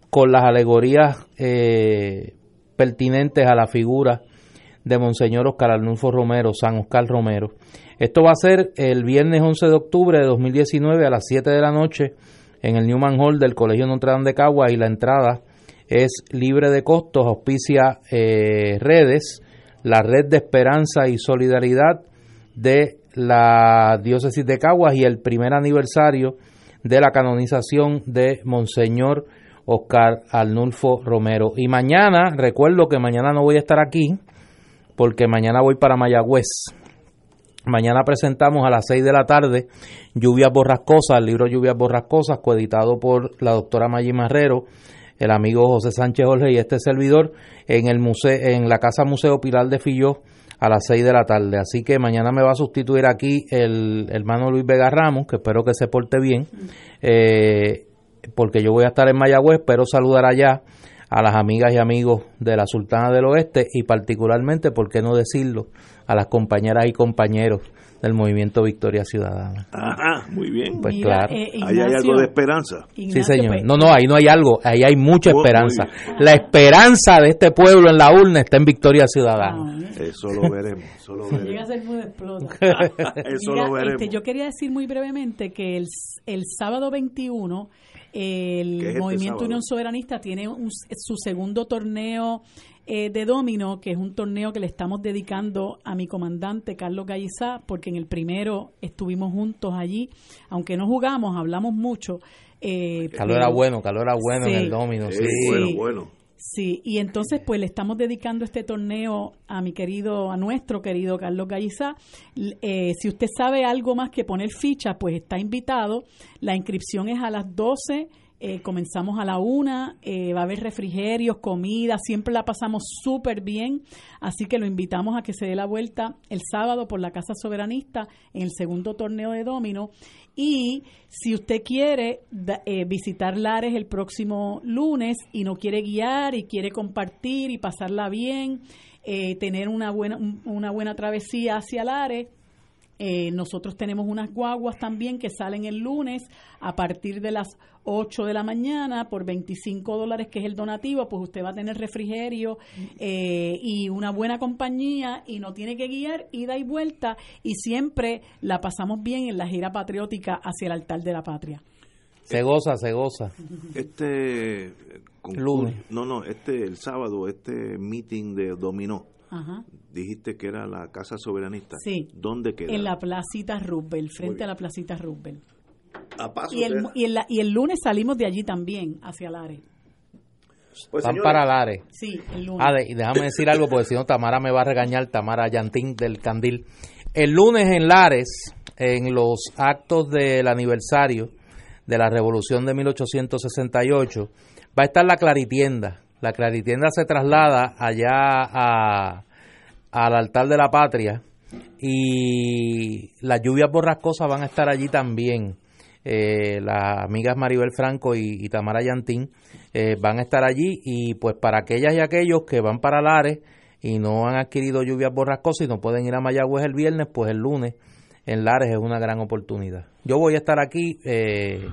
con las alegorías eh, pertinentes a la figura de Monseñor Oscar Arnulfo Romero, San Oscar Romero. Esto va a ser el viernes 11 de octubre de 2019 a las 7 de la noche en el Newman Hall del Colegio Notre Dame de Cagua y la entrada es libre de costos, auspicia eh, redes, la red de esperanza y solidaridad de la diócesis de Caguas y el primer aniversario de la canonización de Monseñor Oscar Arnulfo Romero. Y mañana, recuerdo que mañana no voy a estar aquí, porque mañana voy para Mayagüez. Mañana presentamos a las 6 de la tarde Lluvias Borrascosas, el libro Lluvias Borrascosas, coeditado por la doctora Maggi Marrero, el amigo José Sánchez Jorge y este servidor en el museo, en la Casa Museo Pilar de Filló a las 6 de la tarde. Así que mañana me va a sustituir aquí el hermano Luis Vega Ramos, que espero que se porte bien, eh, porque yo voy a estar en Mayagüez, pero saludar allá a las amigas y amigos de la Sultana del Oeste y particularmente, ¿por qué no decirlo?, a las compañeras y compañeros del movimiento Victoria Ciudadana. Ajá, muy bien. Pues claro. eh, ahí hay algo de esperanza. sí, señor. No, no, ahí no hay algo, ahí hay mucha esperanza. La esperanza de este pueblo en la urna está en Victoria Ciudadana. Ah, Eso lo veremos. Eso lo veremos. Llega a ser muy explota. Eso Mira, lo veremos. este, yo quería decir muy brevemente que el, el sábado 21 el ¿Qué es este Movimiento sábado? Unión Soberanista tiene un- su segundo torneo eh, de domino, que es un torneo que le estamos dedicando a mi comandante Carlos Gallizá, porque en el primero estuvimos juntos allí, aunque no jugamos, hablamos mucho. Eh, Calor pero- era bueno, calor era bueno en Sí. el domino, sí. Bueno, bueno. Sí, y entonces pues le estamos dedicando este torneo a mi querido, a nuestro querido Carlos Gallizá. Eh, si usted sabe algo más que poner ficha, pues está invitado. La inscripción es a las 12, eh, comenzamos a la una, eh, va a haber refrigerios, comida, siempre la pasamos súper bien, así que lo invitamos a que se dé la vuelta el sábado por la Casa Soberanista en el segundo torneo de domino. Y si usted quiere eh, visitar Lares el próximo lunes y no quiere guiar y quiere compartir y pasarla bien, tener una buena, un- una buena travesía hacia Lares, eh, nosotros tenemos unas guaguas también que salen el lunes a partir de las 8 de la mañana por 25 dólares, que es el donativo, pues usted va a tener refrigerio eh, y una buena compañía y no tiene que guiar, ida y vuelta y siempre la pasamos bien en la gira patriótica hacia el altar de la patria. Se goza, se goza. Este concurso- Lunes. No, no, este el sábado, este meeting de dominó. Ajá. Dijiste que era la Casa Soberanista. Sí. ¿Dónde queda? En la placita Roosevelt, frente a la placita Roosevelt. A paso Y el, y, el, y el lunes salimos de allí también, hacia Lares. Pues, Van para Lares. Sí, el lunes. Ah, de- y déjame decir algo, porque si no Tamara me va a regañar, Tamara Yantín del Candil. El lunes en Lares, en los actos del aniversario de la Revolución de 1868, va a estar la Claritienda. La Claritienda se traslada allá a, al altar de la patria y las lluvias borrascosas van a estar allí también. Eh, las amigas Maribel Franco y, y Tamara Yantín eh, van a estar allí y pues para aquellas y aquellos que van para Lares y no han adquirido lluvias borrascosas y no pueden ir a Mayagüez el viernes, pues el lunes en Lares es una gran oportunidad. Yo voy a estar aquí, eh,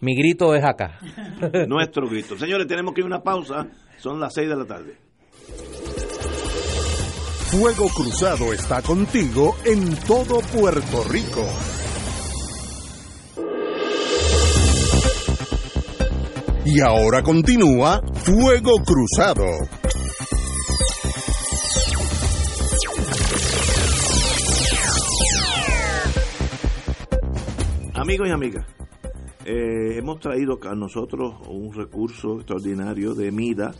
mi grito es acá. Nuestro grito. Señores, tenemos que ir a una pausa. Son las 6 de la tarde. Fuego Cruzado está contigo en todo Puerto Rico. Y ahora continúa Fuego Cruzado. Amigos y amigas, eh, hemos traído a nosotros un recurso extraordinario de MIDA,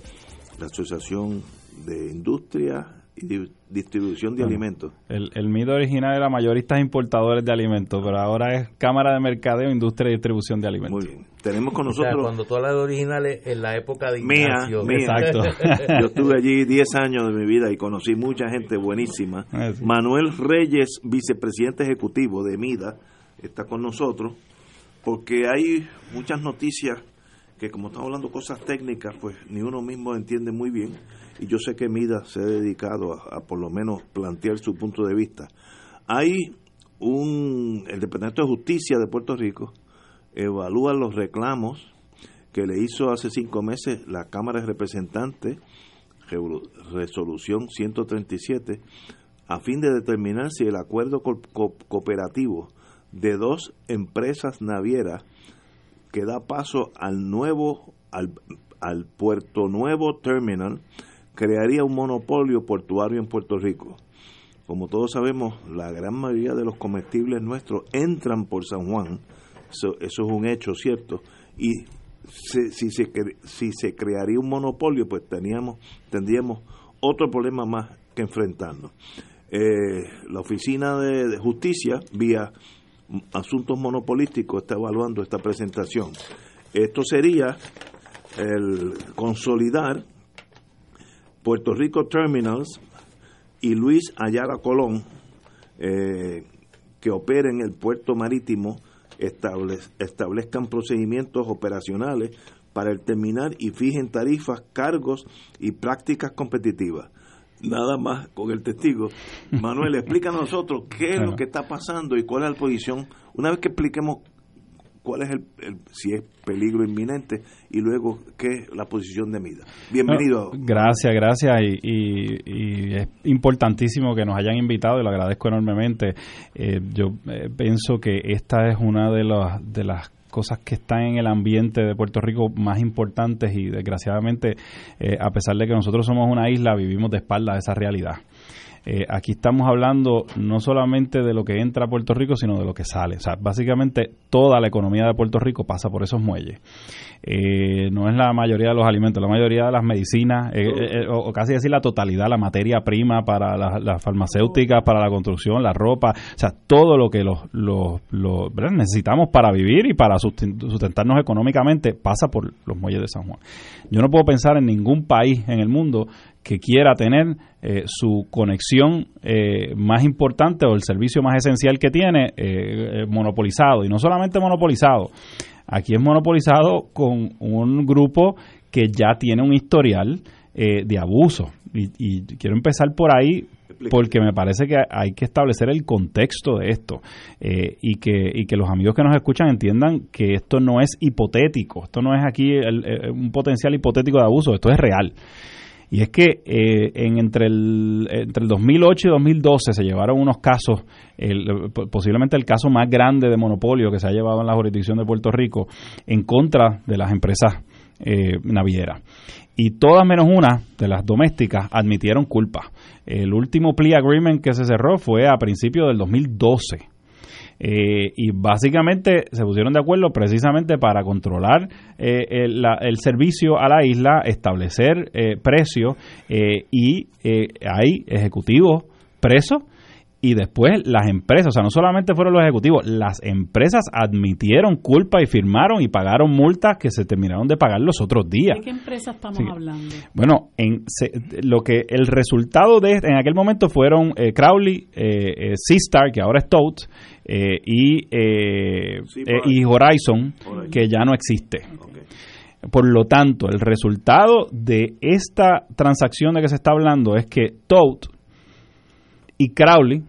la Asociación de Industria y Di- Distribución de Alimentos. El, el MIDO original era mayoristas e importadores de alimentos, pero ahora es Cámara de Mercadeo, Industria y Distribución de Alimentos. Muy bien. Tenemos con O sea, nosotros, cuando tú hablas de originales, en la época de Mía, Ignacio. mía. Exacto. yo estuve allí 10 años de mi vida y conocí mucha gente buenísima. Ah. Manuel Reyes, vicepresidente ejecutivo de MIDA, está con nosotros. porque hay muchas noticias que como estamos hablando cosas técnicas, pues ni uno mismo entiende muy bien. Y yo sé que Mida se ha dedicado a, por lo menos plantear su punto de vista. Hay un, el Departamento de Justicia de Puerto Rico evalúa los reclamos que le hizo hace cinco meses la Cámara de Representantes, resolución 137, a fin de determinar si el acuerdo cooperativo de dos empresas navieras que da paso al nuevo al, al Puerto Nuevo Terminal crearía un monopolio portuario en Puerto Rico. Como todos sabemos, la gran mayoría de los comestibles nuestros entran por San Juan, eso, es un hecho cierto, y si, si, se, si se crearía un monopolio, pues teníamos, tendríamos otro problema más que enfrentarnos. Eh, la Oficina de Justicia, vía Asuntos Monopolísticos está evaluando esta presentación. Esto sería el consolidar Puerto Rico Terminals y Luis Ayala Colón, eh, que operen el puerto marítimo, establezcan procedimientos operacionales para el terminal y fijen tarifas, cargos y prácticas competitivas nada más con el testigo. Manuel, explica a nosotros qué es lo que está pasando y cuál es la posición. Una vez que expliquemos cuál es el, si es peligro inminente y luego qué es la posición de Mida. Bienvenido. gracias, gracias y, es importantísimo que nos hayan invitado y lo agradezco enormemente. Eh, yo eh, pienso que esta es una de las de las cosas que están en el ambiente de Puerto Rico más importantes y desgraciadamente, eh, a pesar de que nosotros somos una isla, vivimos de espalda a esa realidad. Eh, aquí estamos hablando no solamente de lo que entra a Puerto Rico, sino de lo que sale. O sea, básicamente toda la economía de Puerto Rico pasa por esos muelles. Eh, no es la mayoría de los alimentos, la mayoría de las medicinas, eh, o, casi decir la totalidad, la materia prima para las farmacéuticas, para la construcción, la ropa, o sea, todo lo que los, los, necesitamos para vivir y para sustentarnos económicamente pasa por los muelles de San Juan. Yo no puedo pensar en ningún país en el mundo que quiera tener eh, su conexión eh, más importante o el servicio más esencial que tiene eh, monopolizado. Y no solamente monopolizado, aquí es monopolizado con un grupo que ya tiene un historial de abuso. Y, quiero empezar por ahí porque me parece que hay que establecer el contexto de esto y, que, y que los amigos que nos escuchan entiendan que esto no es hipotético, esto no es aquí un potencial hipotético de abuso, esto es real. Y es que eh, en entre, el, entre el 2008 y 2012 se llevaron unos casos, posiblemente el caso más grande de monopolio que se ha llevado en la jurisdicción de Puerto Rico, en contra de las empresas eh, navieras. Y todas menos una de las domésticas admitieron culpa. El último plea agreement que se cerró fue a principios del 2012 eh, y básicamente se pusieron de acuerdo precisamente para controlar eh, el, servicio a la isla, establecer eh, precios y hay ejecutivos presos y después las empresas, o sea, no solamente fueron los ejecutivos, las empresas admitieron culpa y firmaron y pagaron multas que se terminaron de pagar los otros días. ¿De qué empresas estamos hablando? Bueno, en lo que el resultado de en aquel momento fueron eh, Crowley, eh, eh Seastar, que ahora es Totes, eh, y, y Horizon, que ya no existe. Por lo tanto, el resultado de esta transacción de que se está hablando es que Tote y Crowley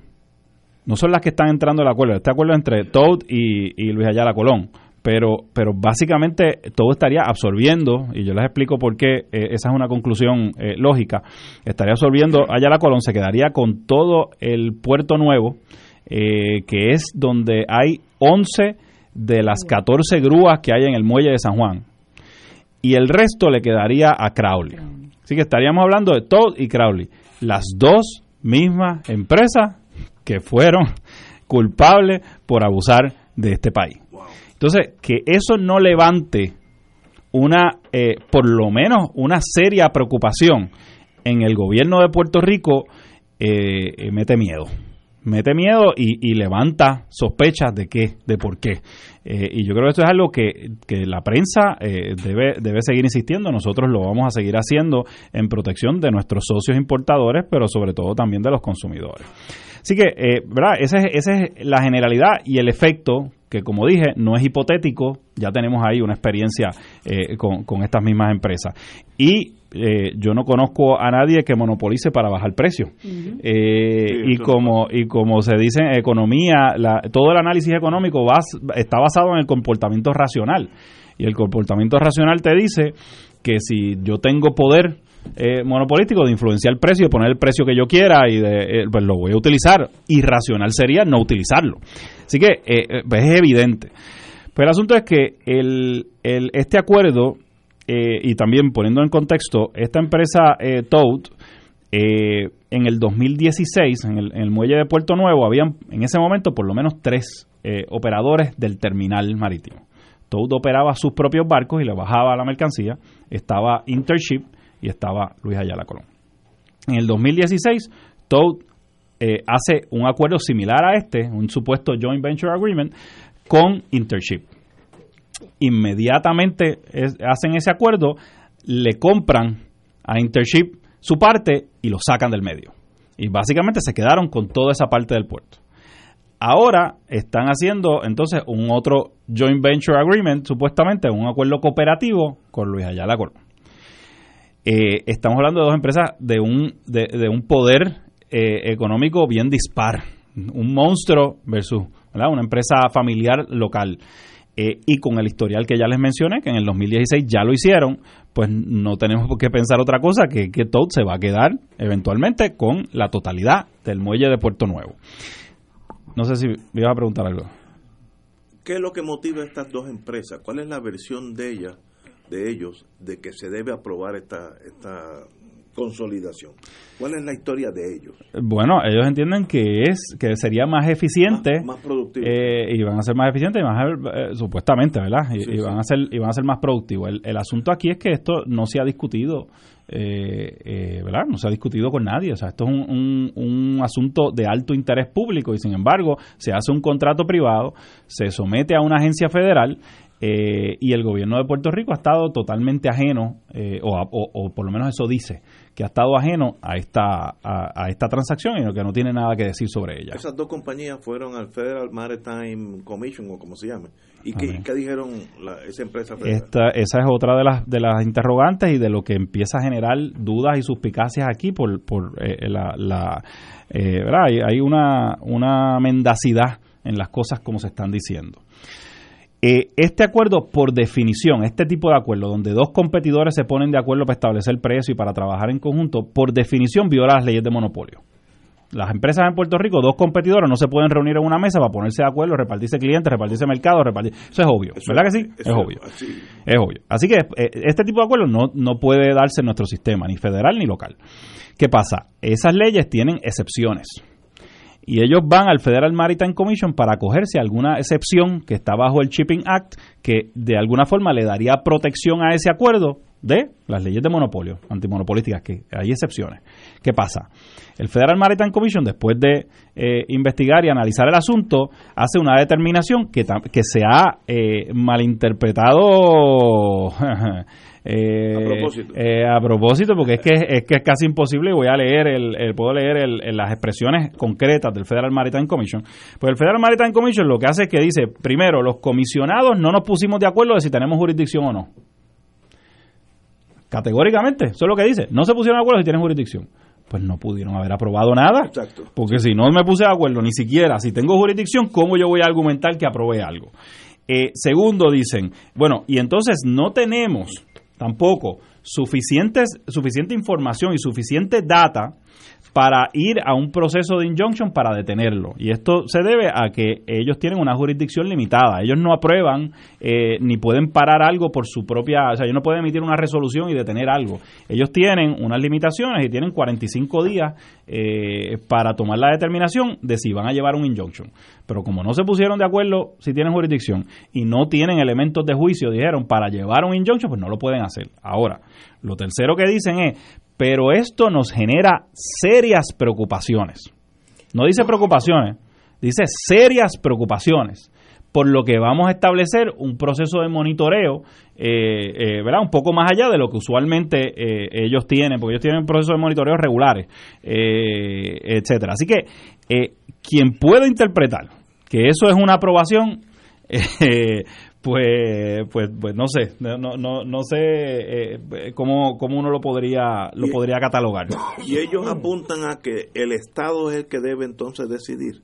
no son las que están entrando al acuerdo. Este acuerdo entre Todd y, Luis Ayala Colón. Pero, pero básicamente todo estaría absorbiendo, y yo les explico por qué eh, esa es una conclusión eh, lógica, estaría absorbiendo Ayala Colón, se quedaría con todo el puerto nuevo, eh, que es donde hay 11 de las 14 grúas que hay en el muelle de San Juan. Y el resto le quedaría a Crowley. Así que estaríamos hablando de Todd y Crowley. Las dos mismas empresas que fueron culpables por abusar de este país. Entonces, que eso no levante una, eh, por lo menos una seria preocupación en el gobierno de Puerto Rico, eh, eh, mete miedo. Mete miedo y, levanta sospechas de qué, de por qué. y yo creo que esto es algo que, la prensa debe, debe seguir insistiendo. Nosotros lo vamos a seguir haciendo en protección de nuestros socios importadores, pero sobre todo también de los consumidores. Así que, eh, ¿verdad? Esa es, esa es la generalidad y el efecto que como dije, no es hipotético, ya tenemos ahí una experiencia eh, con, con, estas mismas empresas. Y eh, yo no conozco a nadie que monopolice para bajar precio. Eh, y como y como se dice en economía, todo el análisis económico va, está basado en el comportamiento racional. Y el comportamiento racional te dice que si yo tengo poder eh, monopolístico de influenciar el precio, de poner el precio que yo quiera y de, pues lo voy a utilizar. Irracional sería no utilizarlo. Así que pues es evidente. Pero el asunto es que el, el, este acuerdo eh, y también poniendo en contexto, esta empresa eh, Toad, eh, en el 2016, en el, en el, muelle de Puerto Nuevo, habían en ese momento por lo menos tres eh, operadores del terminal marítimo. Toad operaba sus propios barcos y le bajaba la mercancía. Estaba Intership y estaba Luis Ayala Colón. En el 2016, Toad hace un acuerdo similar a este, un supuesto joint venture agreement, con Intership inmediatamente hacen ese acuerdo, le compran a Intership su parte y lo sacan del medio. Y básicamente se quedaron con toda esa parte del puerto. Ahora están haciendo entonces un otro joint venture agreement, supuestamente un acuerdo cooperativo con Luis Ayala Colón. Eh, estamos hablando de dos empresas de un, de, un poder eh, económico bien dispar, un monstruo versus una empresa familiar local. Eh, y con el historial que ya les mencioné, que en el 2016 ya lo hicieron, pues no tenemos por qué pensar otra cosa que que Todd se va a quedar eventualmente con la totalidad del muelle de Puerto Nuevo. No sé si me ibas a preguntar algo. ¿Qué es lo que motiva a estas dos empresas? ¿Cuál es la versión de ellas, de ellos, de que se debe aprobar esta, esta consolidación. ¿Cuál es la historia de ellos? Bueno, ellos entienden que es que sería más eficiente, más, productivo, eh, y van a ser más eficientes y más eh, supuestamente, ¿verdad? Y, van a ser y van a ser más productivos. El, asunto aquí es que esto no se ha discutido, eh, ¿verdad? No se ha discutido con nadie. O sea, esto es un, un asunto de alto interés público y sin embargo se hace un contrato privado, se somete a una agencia federal eh, y el gobierno de Puerto Rico ha estado totalmente ajeno, eh, o, por lo menos eso dice, que ha estado ajeno a esta, a, esta transacción y que no tiene nada que decir sobre ella. Esas dos compañías fueron al Federal Maritime Commission, o como se llame. ¿Y qué, dijeron esa empresa Esta, esa es otra de las, de las interrogantes y de lo que empieza a generar dudas y suspicacias aquí por, por eh, la... la ¿verdad? Hay, hay una, una mendacidad en las cosas como se están diciendo. Eh, este acuerdo, por definición, este tipo de acuerdo, donde dos competidores se ponen de acuerdo para establecer precio y para trabajar en conjunto, por definición viola las leyes de monopolio. Las empresas en Puerto Rico, dos competidores, no se pueden reunir en una mesa para ponerse de acuerdo, repartirse clientes, repartirse mercados, repartir... Eso es obvio, ¿verdad que sí? Es obvio. Es obvio. Así que eh, este tipo de acuerdo no, no puede darse en nuestro sistema, ni federal ni local. ¿Qué pasa? Esas leyes tienen excepciones y ellos van al Federal Maritime Commission para acogerse a alguna excepción que está bajo el Shipping Act que de alguna forma le daría protección a ese acuerdo de las leyes de monopolio, antimonopolísticas, que hay excepciones. ¿Qué pasa? El Federal Maritime Commission, después de eh, investigar y analizar el asunto, hace una determinación que, que se ha eh, malinterpretado Eh, a propósito. Eh, a propósito, porque es que es, que es casi imposible y voy a leer, el, puedo leer el, las expresiones concretas del Federal Maritime Commission. Pues el Federal Maritime Commission lo que hace es que dice, primero, los comisionados no nos pusimos de acuerdo de si tenemos jurisdicción o no. Categóricamente, eso es lo que dice. No se pusieron de acuerdo si tienen jurisdicción pues no pudieron haber aprobado nada. Exacto. Porque si no me puse de acuerdo ni siquiera si tengo jurisdicción, ¿cómo yo voy a argumentar que aprobé algo? Eh, segundo, dicen, bueno, y entonces no tenemos tampoco. Suficientes, suficiente información y suficiente data para ir a un proceso de injunction para detenerlo. Y esto se debe a que ellos tienen una jurisdicción limitada. Ellos no aprueban eh, ni pueden parar algo por su propia... O sea, ellos no pueden emitir una resolución y detener algo. Ellos tienen unas limitaciones y tienen 45 días eh, para tomar la determinación de si van a llevar un injunction. Pero como no se pusieron de acuerdo si tienen jurisdicción y no tienen elementos de juicio, dijeron, para llevar un injunction, pues no lo pueden hacer. Ahora, lo tercero que dicen es, pero esto nos genera serias preocupaciones. No dice preocupaciones, dice serias preocupaciones, por lo que vamos a establecer un proceso de monitoreo, eh, eh, ¿verdad? Un poco más allá de lo que usualmente eh, ellos tienen, porque ellos tienen procesos de monitoreo regulares, etcétera. Así que quien pueda interpretar que eso es una aprobación pues, pues, pues no sé, no, no, no sé eh, cómo, cómo uno lo podría, lo podría catalogar. Y ellos apuntan a que el Estado es el que debe entonces decidir.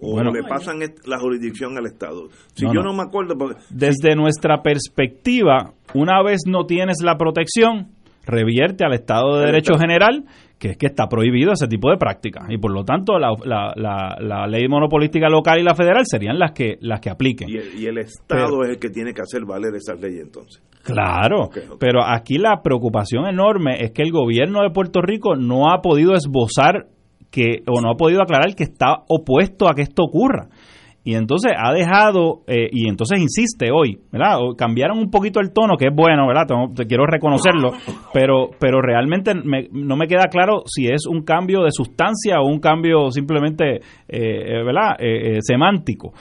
O, o le pasan la jurisdicción al Estado. Si yo no, me acuerdo. Desde nuestra perspectiva, una vez no tienes la protección, revierte al Estado de Derecho General que es que está prohibido ese tipo de prácticas y por lo tanto la, la, la, ley monopolística local y la federal serían las que las que apliquen. Y el, Estado es el que tiene que hacer valer esas leyes entonces. Claro, pero aquí la preocupación enorme es que el gobierno de Puerto Rico no ha podido esbozar que o no ha podido aclarar que está opuesto a que esto ocurra. Y entonces ha dejado, eh, y entonces insiste hoy, ¿verdad? cambiaron un poquito el tono, que es bueno, ¿verdad? te quiero reconocerlo, pero, pero realmente no me queda claro si es un cambio de sustancia o un cambio simplemente, eh, eh, ¿verdad? semántico.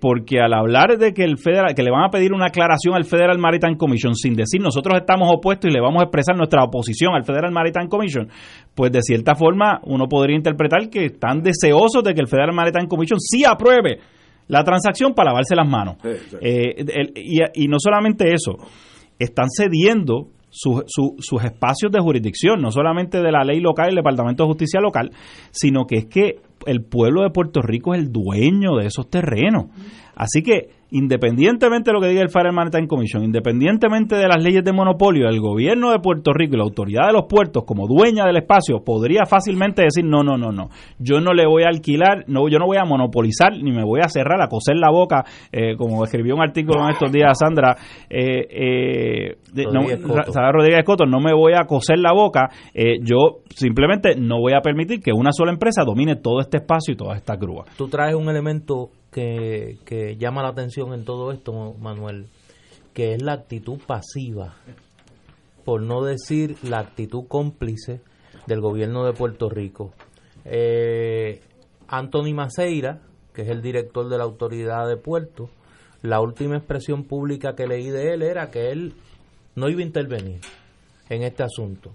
porque al hablar de que el federal, que le van a pedir una aclaración al Federal Maritime Commission sin decir nosotros estamos opuestos y le vamos a expresar nuestra oposición al Federal Maritime Commission, pues de cierta forma uno podría interpretar que están deseosos de que el Federal Maritime Commission sí apruebe la transacción para lavarse las manos. Eh, y, no solamente eso, están cediendo sus espacios de jurisdicción, no solamente de la ley local y el Departamento de Justicia local, sino que es que el pueblo de Puerto Rico es el dueño de esos terrenos. Así que independientemente de lo que diga el Federal Maritime Commission, independientemente de las leyes de monopolio, el gobierno de Puerto Rico y la autoridad de los puertos, como dueña del espacio, podría fácilmente decir, no, no, no, no, yo no le voy a alquilar, no, yo no voy a monopolizar, ni me voy a cerrar, a coser la boca, eh, como escribió un artículo en estos días Sandra, eh, eh, Rodríguez, no, Rodríguez Coto, no me voy a coser la boca, eh, yo simplemente no voy a permitir que una sola empresa domine todo este espacio y toda esta grúa. Tú traes un elemento que, llama la atención en todo esto, Manuel, que es la actitud pasiva, por no decir la actitud cómplice del gobierno de Puerto Rico. Eh, Anthony Maceira, que es el director de la autoridad de puerto, la última expresión pública que leí de él era que él no iba a intervenir en este asunto.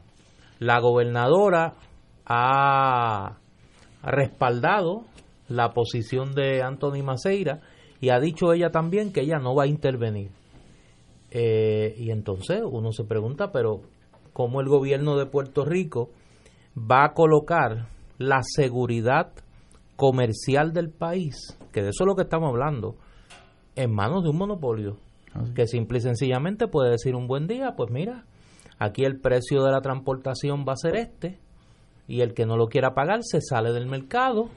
La gobernadora ha respaldado la posición de Anthony Maceira y ha dicho ella también que ella no va a intervenir. Eh, y entonces uno se pregunta, pero ¿cómo el gobierno de Puerto Rico va a colocar la seguridad comercial del país, que de eso es lo que estamos hablando, en manos de un monopolio? Que simple y sencillamente puede decir un buen día, pues mira, aquí el precio de la transportación va a ser este, y el que no lo quiera pagar se sale del mercado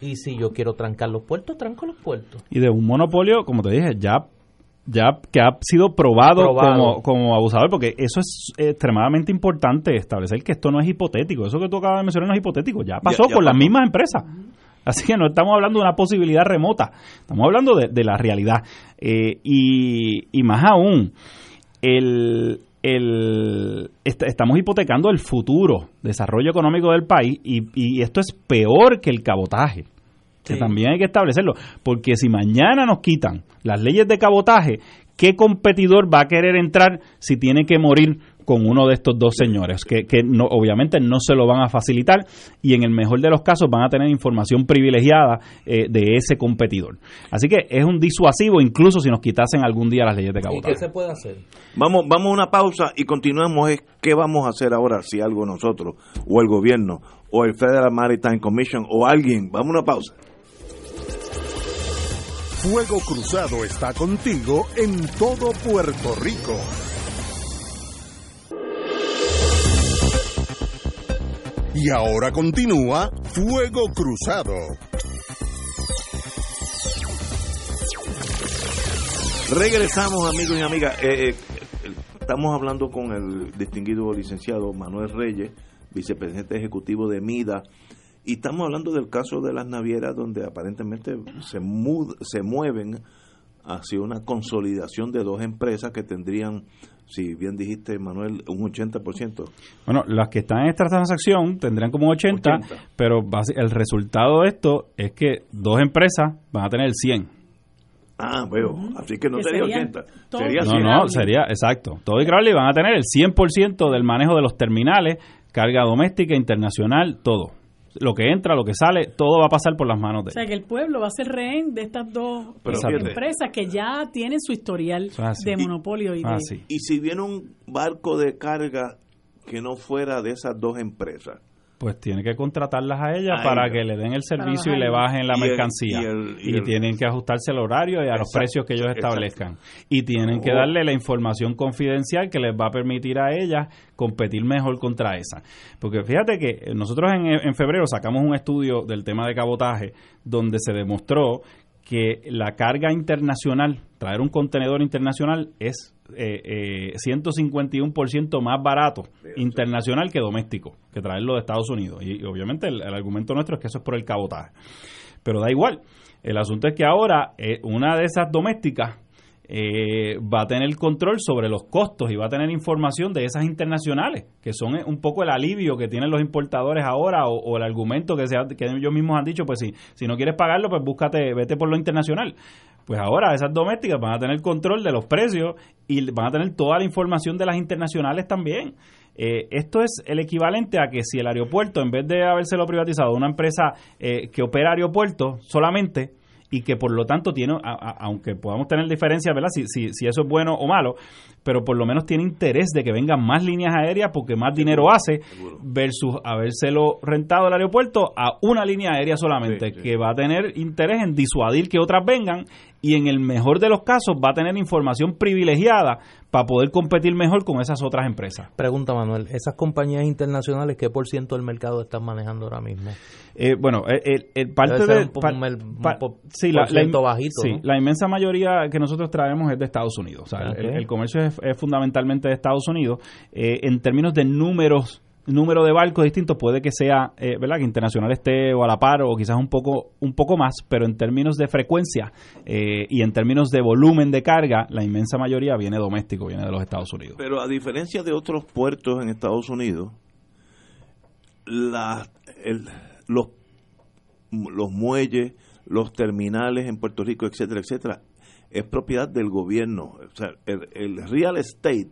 y si yo quiero trancar los puertos, tranco los puertos. Y de un monopolio, como te dije, ya ya que ha sido probado, Como, como abusador, porque eso es extremadamente importante establecer que esto no es hipotético. Eso que tú acabas de mencionar no es hipotético, ya pasó con las mismas empresas. Así que no estamos hablando de una posibilidad remota, estamos hablando de, la realidad. Eh, y, y más aún, el, el, estamos hipotecando el futuro desarrollo económico del país y, esto es peor que el cabotaje. Que también hay que establecerlo, porque si mañana nos quitan las leyes de cabotaje, ¿qué competidor va a querer entrar si tiene que morir con uno de estos dos señores, que, que no, obviamente no se lo van a facilitar y en el mejor de los casos van a tener información privilegiada eh, de ese competidor. Así que es un disuasivo incluso si nos quitasen algún día las leyes de cabotaje. ¿Y qué se puede hacer? Vamos, vamos a una pausa y continuemos. ¿Qué vamos a hacer ahora si algo nosotros, o el gobierno, o el Federal Maritime Commission, o alguien? Vamos a una pausa. Fuego Cruzado está contigo en todo Puerto Rico. Y ahora continúa Fuego Cruzado. Regresamos amigos y amigas. Eh, eh, estamos hablando con el distinguido licenciado Manuel Reyes, vicepresidente ejecutivo de MIDA, y estamos hablando del caso de las navieras donde aparentemente se, se mueven hacia una consolidación de dos empresas que tendrían si bien dijiste, Manuel, un 80%. Bueno, las que están en esta transacción tendrían como 80, pero el resultado de esto es que dos empresas van a tener el 100. Ah, veo. Así que no sería 80. Sería no, no, sería, exacto. Todo y Crowley van a tener el 100% del manejo de los terminales, carga doméstica, internacional, todo. Lo que entra, lo que sale, todo va a pasar por las manos de O sea, que el pueblo va a ser rehén de estas dos Pero fíjate. empresas que ya tienen su historial de monopolio y de... Ah, sí. Y si viene un barco de carga que no fuera de esas dos empresas, Pues tiene que contratarlas a ellas para que le den el servicio y le bajen la Y el- mercancía. y el- y y el- tienen que ajustarse al horario y a los precios que ellos exacto. establezcan. Y tienen que Oh. darle la información confidencial que les va a permitir a ellas competir mejor contra esa. Porque fíjate que nosotros en, en febrero sacamos un estudio del tema de cabotaje donde se demostró que la carga internacional, traer un contenedor internacional es eh, eh, 151% más barato internacional que doméstico, que traerlo de Estados Unidos. Y, y obviamente el, el argumento nuestro es que eso es por el cabotaje. Pero da igual. El asunto es que ahora eh, una de esas domésticas eh, va a tener control sobre los costos y va a tener información de esas internacionales, que son eh, un poco el alivio que tienen los importadores ahora o, el argumento que, se que ellos mismos han dicho, pues si, si no quieres pagarlo, pues búscate, vete por lo internacional. Pues ahora esas domésticas van a tener control de los precios y van a tener toda la información de las internacionales también. Eh, esto es el equivalente a que si el aeropuerto, en vez de habérselo privatizado una empresa eh, que opera aeropuertos solamente, y que por lo tanto tiene, aunque podamos tener diferencias, ¿verdad? Si, si, si eso es bueno o malo, pero por lo menos tiene interés de que vengan más líneas aéreas porque más dinero hace seguro. versus habérselo rentado el aeropuerto a una línea aérea solamente, Sí, sí. que va a tener interés en disuadir que otras vengan y en el mejor de los casos va a tener información privilegiada para poder competir mejor con esas otras empresas. Pregunta Manuel, ¿esas compañías internacionales qué por ciento del mercado están manejando ahora mismo? Eh, bueno, el, el- el parte Debe ser de un un un sí, la, la ciento in- bajito, sí, ¿no? la inmensa mayoría que nosotros traemos es de Estados Unidos. O sea, el, el comercio es, es fundamentalmente de Estados Unidos. Eh, en términos de números número de barcos distintos puede que sea eh, verdad que internacional esté o a la par o quizás un poco un poco más pero en términos de frecuencia eh, y en términos de volumen de carga la inmensa mayoría viene doméstico viene de los Estados Unidos Pero a diferencia de otros puertos en Estados Unidos, la, el- los, los muelles, los terminales en Puerto Rico, etcétera, etcétera, es propiedad del gobierno. O sea, el, el real estate,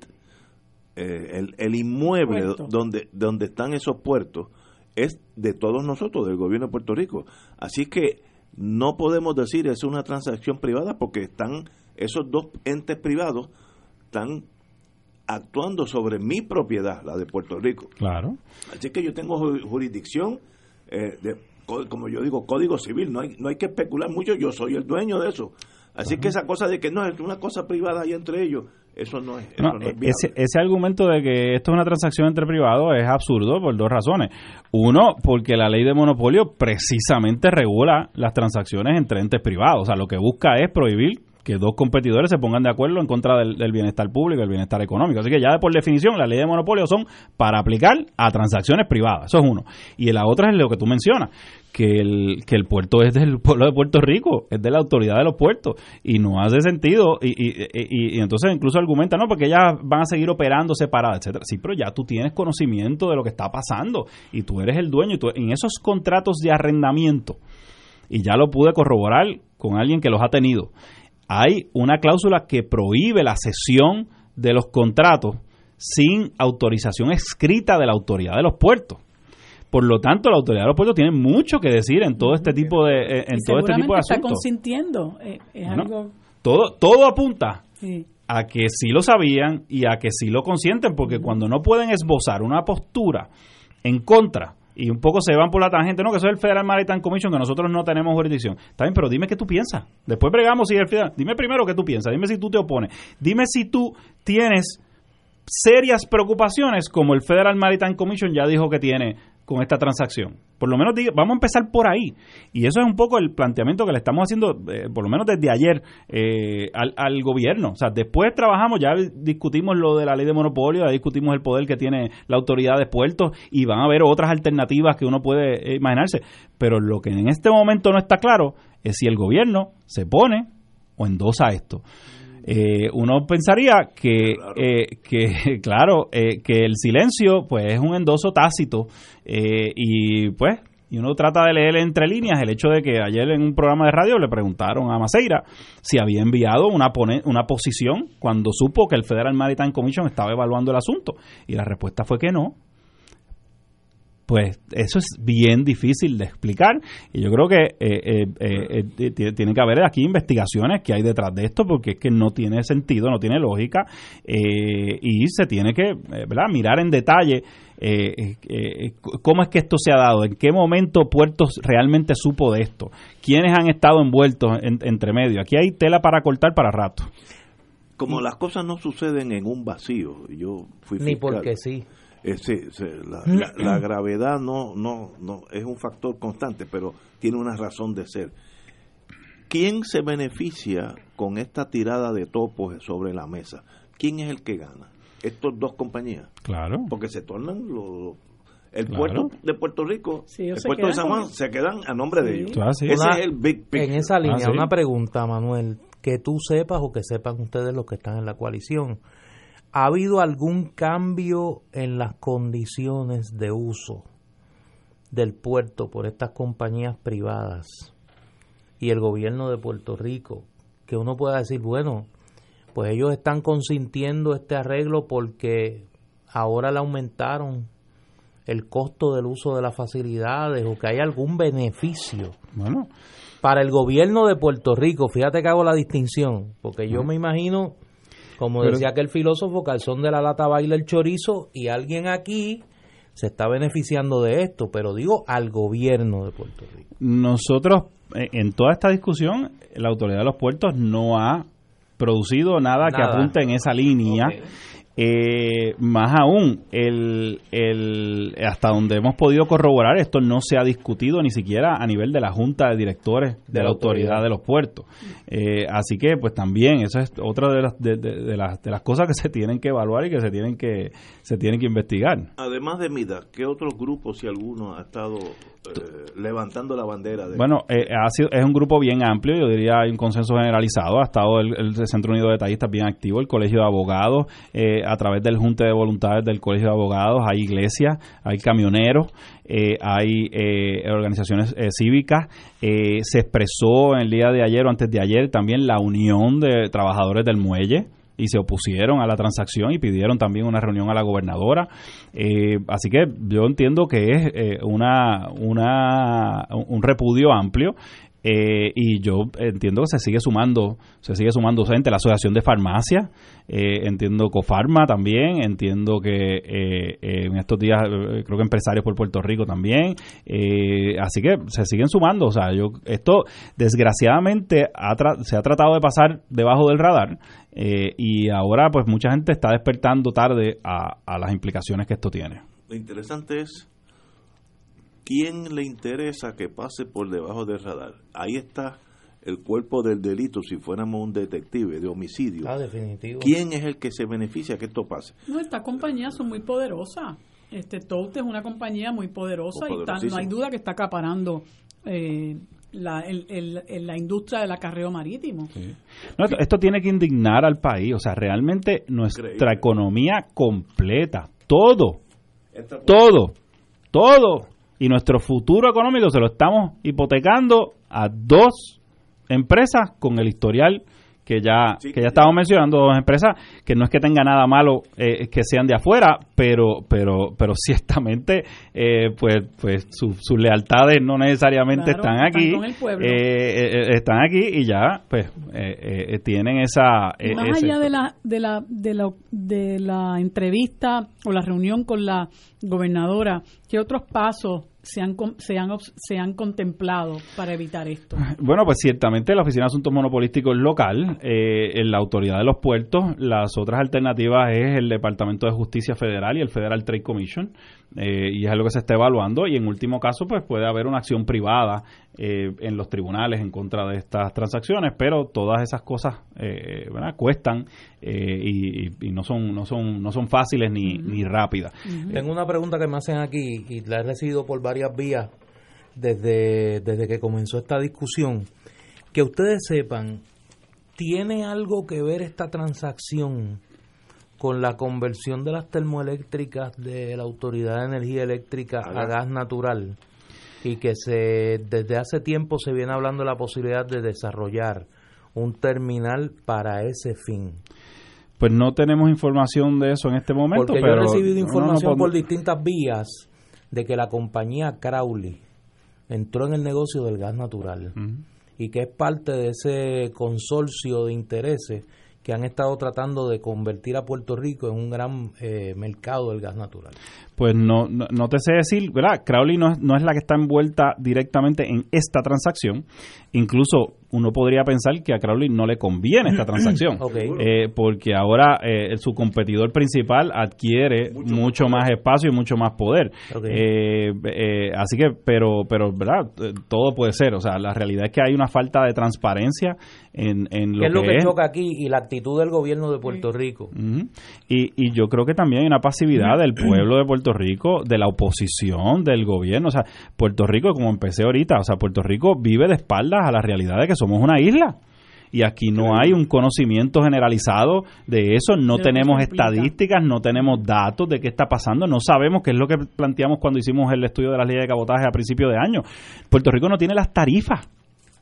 eh, el, el inmueble Puerto. donde, donde están esos puertos, es de todos nosotros, del gobierno de Puerto Rico. Así que no podemos decir es una transacción privada porque están esos dos entes privados están actuando sobre mi propiedad, la de Puerto Rico. claro Así que yo tengo ju- jurisdicción, eh, de, co- como yo digo, código civil, no hay, no hay que especular mucho, yo soy el dueño de eso. Así que esa cosa de que no es una cosa privada ahí entre ellos, eso no es, eso No, no es e- ese, ese argumento de que esto es una transacción entre privados es absurdo por dos razones. Uno, porque la ley de monopolio precisamente regula las transacciones entre entes privados. O sea, lo que busca es prohibir que dos competidores se pongan de acuerdo en contra del, del bienestar público y el bienestar económico. Así que ya por definición la ley de monopolio son para aplicar a transacciones privadas. Eso es uno. Y la otra es lo que tú mencionas, que el, que el puerto es del pueblo de Puerto Rico, es de la autoridad de los puertos y no hace sentido y, y, y- y entonces incluso argumenta, no, porque ellas van a seguir operando separadas, etcétera. Sí, pero ya tú tienes conocimiento de lo que está pasando y tú eres el dueño y en esos contratos de arrendamiento y ya lo pude corroborar con alguien que los ha tenido. Hay una cláusula que prohíbe la cesión de los contratos sin autorización escrita de la autoridad de los puertos. Por lo tanto, la autoridad de los puertos tiene mucho que decir en todo este tipo de eh, en Y todo este tipo de seguramente está asuntos. consintiendo. eh, es Bueno, algo. Todo todo apunta sí. a que sí lo sabían y a que sí lo consienten, porque cuando no pueden esbozar una postura en contra y un poco se van por la tangente, no, que eso es el Federal Maritime Commission, que nosotros no tenemos jurisdicción. Está bien, pero dime qué tú piensas. Después bregamos si el Federal. Dime primero qué tú piensas, dime si tú te opones. Dime si tú tienes serias preocupaciones como el Federal Maritime Commission ya dijo que tiene con esta transacción. Por lo menos vamos a empezar por ahí. Y eso es un poco el planteamiento que le estamos haciendo, eh, por lo menos desde ayer, eh, al, al gobierno. O sea, después trabajamos, ya discutimos lo de la ley de monopolio, ya discutimos el poder que tiene la autoridad de puertos y van a haber otras alternativas que uno puede eh, imaginarse. Pero lo que en este momento no está claro es si el gobierno se pone o endosa esto. Eh, uno pensaría que, Claro. eh, que claro, eh, que el silencio pues es un endoso tácito eh, y pues y uno trata de leer entre líneas el hecho de que ayer en un programa de radio le preguntaron a Maceira si había enviado una, pone- una posición cuando supo que el Federal Maritime Commission estaba evaluando el asunto y la respuesta fue que no. Pues eso es bien difícil de explicar y yo creo que eh, eh, eh, tiene que haber aquí investigaciones que hay detrás de esto porque es que no tiene sentido, no tiene lógica y se tiene que ¿verdad? mirar en detalle cómo es que esto se ha dado, en qué momento Puertos realmente supo de esto, quiénes han estado envueltos entre medio. Aquí hay tela para cortar para rato. Como las cosas no suceden en un vacío, yo fui Ni porque sí ese, la, la, gravedad no, no, no es un factor constante, pero tiene una razón de ser. ¿Quién se beneficia con esta tirada de topos sobre la mesa? ¿Quién es el que gana? Estos dos compañías. Claro. Porque se tornan los el puerto de Puerto Rico, el puerto de San Juan, se quedan a nombre de ellos. Ese es el big En esa línea, ah, una pregunta, Manuel, que tú sepas o que sepan ustedes los que están en la coalición. ¿Ha habido algún cambio en las condiciones de uso del puerto por estas compañías privadas y el gobierno de Puerto Rico? Que uno pueda decir, bueno, pues ellos están consintiendo este arreglo porque ahora le aumentaron el costo del uso de las facilidades o que hay algún beneficio. Bueno. Para el gobierno de Puerto Rico, fíjate que hago la distinción, porque yo me imagino como decía aquel filósofo, calzón de la lata baila el chorizo y alguien aquí se está beneficiando de esto, pero digo al gobierno de Puerto Rico. Nosotros, eh, en toda esta discusión, la autoridad de los puertos no ha producido nada, que apunte en esa línea. Eh, más aún, el, el, hasta donde hemos podido corroborar, esto no se ha discutido ni siquiera a nivel de la Junta de Directores de, la autoridad. de los Puertos. Eh, así que, pues también, eso es otra de las, de, de, las, de las cosas que se tienen que evaluar y que se tienen que, se tienen que investigar. Además de MIDA, ¿qué otros grupos, si alguno, ha estado levantando la bandera? De... Bueno, ha sido, es un grupo bien amplio, yo diría hay un consenso generalizado. Ha estado el, el Centro Unido de Detallistas bien activo, el Colegio de Abogados. Eh, a través del Junte de Voluntades del Colegio de Abogados, hay iglesias, hay camioneros, eh, hay eh, organizaciones eh, cívicas. se expresó en el día de ayer o antes de ayer también la Unión de Trabajadores del Muelle y se opusieron a la transacción y pidieron también una reunión a la gobernadora. así que yo entiendo que es una, una, un repudio amplio eh, y yo entiendo que se sigue sumando, se sigue sumando gente, la Asociación de Farmacia, eh, entiendo Cofarma también, entiendo que eh, en estos días creo que empresarios por Puerto Rico también, así que se siguen sumando, o sea, yo esto desgraciadamente se ha tratado de pasar debajo del radar y ahora pues mucha gente está despertando tarde a, a las implicaciones que esto tiene. Lo interesante es ¿quién le interesa que pase por debajo del radar? Ahí está el cuerpo del delito si fuéramos un detective de homicidio. Ah, definitivo. ¿Quién es el que se beneficia que esto pase? No, estas compañías son muy poderosas. Este Tout es una compañía muy poderosa y no hay duda que está acaparando eh, la, la industria del acarreo marítimo. esto, tiene que indignar al país. O sea, realmente nuestra economía completa, todo, todo, todo y nuestro futuro económico se lo estamos hipotecando a dos empresas con el historial que ya que ya estamos mencionando dos empresas que no es que tenga nada malo eh, que sean de afuera pero pero pero ciertamente eh, pues pues sus lealtades no necesariamente están aquí. eh, están aquí y ya pues tienen esa más allá de la de la de la de la entrevista o la reunión con la gobernadora qué otros pasos se han, se han, se han contemplado para evitar esto? Bueno, pues ciertamente la Oficina de Asuntos Monopolísticos local, eh, la Autoridad de los Puertos, las otras alternativas es el Departamento de Justicia Federal y el Federal Trade Commission, eh, y es algo que se está evaluando, y en último caso, pues puede haber una acción privada eh, en los tribunales en contra de estas transacciones, pero todas esas cosas eh, cuestan y, no son no son no son fáciles ni, ni rápidas. Tengo una pregunta que me hacen aquí y la he recibido por varias vías desde, desde que comenzó esta discusión. Que ustedes sepan, ¿tiene algo que ver esta transacción con la conversión de las termoeléctricas de la Autoridad de Energía Eléctrica a gas natural? Y que se desde hace tiempo se viene hablando de la posibilidad de desarrollar un terminal para ese fin. Pues no tenemos información de eso en este momento. Porque pero yo he recibido información por distintas vías de que la compañía Crowley entró en el negocio del gas natural y que es parte de ese consorcio de intereses que han estado tratando de convertir a Puerto Rico en un gran eh, mercado del gas natural. Pues no, no, te sé decir, ¿verdad? Crowley no, no es la que está envuelta directamente en esta transacción. Incluso uno podría pensar que a Crowley no le conviene esta transacción, eh, porque ahora eh, su competidor principal adquiere mucho, más. espacio y mucho más poder. Eh, así que, pero, pero, ¿verdad? Todo puede ser. O sea, la realidad es que hay una falta de transparencia en, en lo ¿Qué es lo que, choca aquí y la actitud del gobierno de Puerto Rico. y, y yo creo que también hay una pasividad del pueblo de Puerto Rico, de la oposición, del gobierno. O sea, Puerto Rico, como empecé ahorita, o sea, Puerto Rico vive de espaldas a la realidad de que somos una isla y aquí no hay un conocimiento generalizado de eso, no tenemos estadísticas, no tenemos datos de qué está pasando, no sabemos qué es lo que planteamos cuando hicimos el estudio de las leyes de cabotaje a principio de año. Puerto Rico no tiene las tarifas.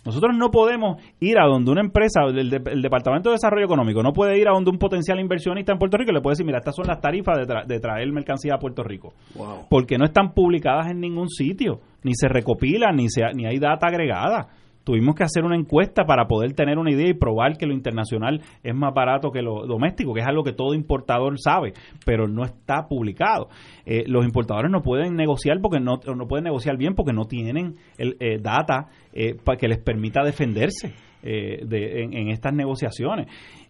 Nosotros no podemos ir a donde una empresa, el, Departamento de Desarrollo Económico, no puede ir a donde un potencial inversionista en Puerto Rico y le puede decir, mira, estas son las tarifas de, traer mercancía a Puerto Rico. Porque no están publicadas en ningún sitio, ni se recopilan, ni, se, ni hay data agregada. Tuvimos que hacer una encuesta para poder tener una idea y probar que lo internacional es más barato que lo doméstico, que es algo que todo importador sabe, pero no está publicado. Eh, los importadores no pueden negociar porque no, no pueden negociar bien porque no tienen el, eh, data eh, para que les permita defenderse de, en, en estas negociaciones.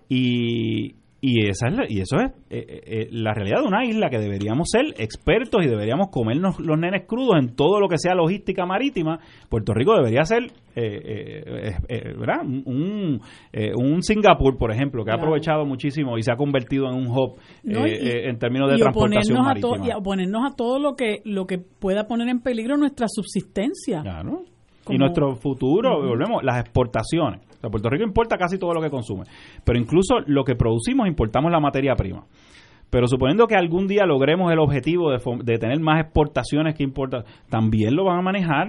Y, y, esa es y eso es eh, eh, eh, la realidad de una isla que deberíamos ser expertos y deberíamos comernos los nenes crudos en todo lo que sea logística marítima. Puerto Rico debería ser ¿verdad? Un, un Singapur, por ejemplo, que ha aprovechado muchísimo y se ha convertido en un hub en términos de transportación marítima. y oponernos a todo lo que, lo que pueda poner en peligro nuestra subsistencia. Y nuestro futuro, volvemos, las exportaciones Puerto Rico importa casi todo lo que consume, pero incluso lo que producimos importamos la materia prima. Pero suponiendo que algún día logremos el objetivo de, tener más exportaciones que importa, también lo van a manejar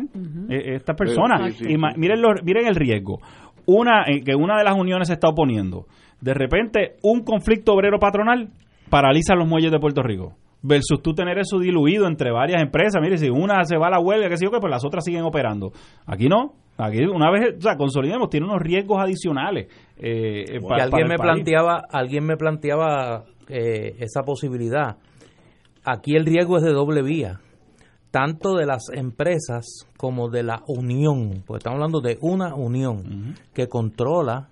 eh, estas personas. y miren, miren el riesgo. Una eh, que una de las uniones se está oponiendo. De repente, un conflicto obrero patronal paraliza los muelles de Puerto Rico versus tú tener eso diluido entre varias empresas. Mire, si una se va a la huelga, que sé yo, que pues las otras siguen operando. Aquí no. Aquí una vez, o sea, consolidemos, tiene unos riesgos adicionales. Eh, eh alguien, me planteaba, alguien me planteaba eh, esa posibilidad. Aquí el riesgo es de doble vía, tanto de las empresas como de la unión, porque estamos hablando de una unión que controla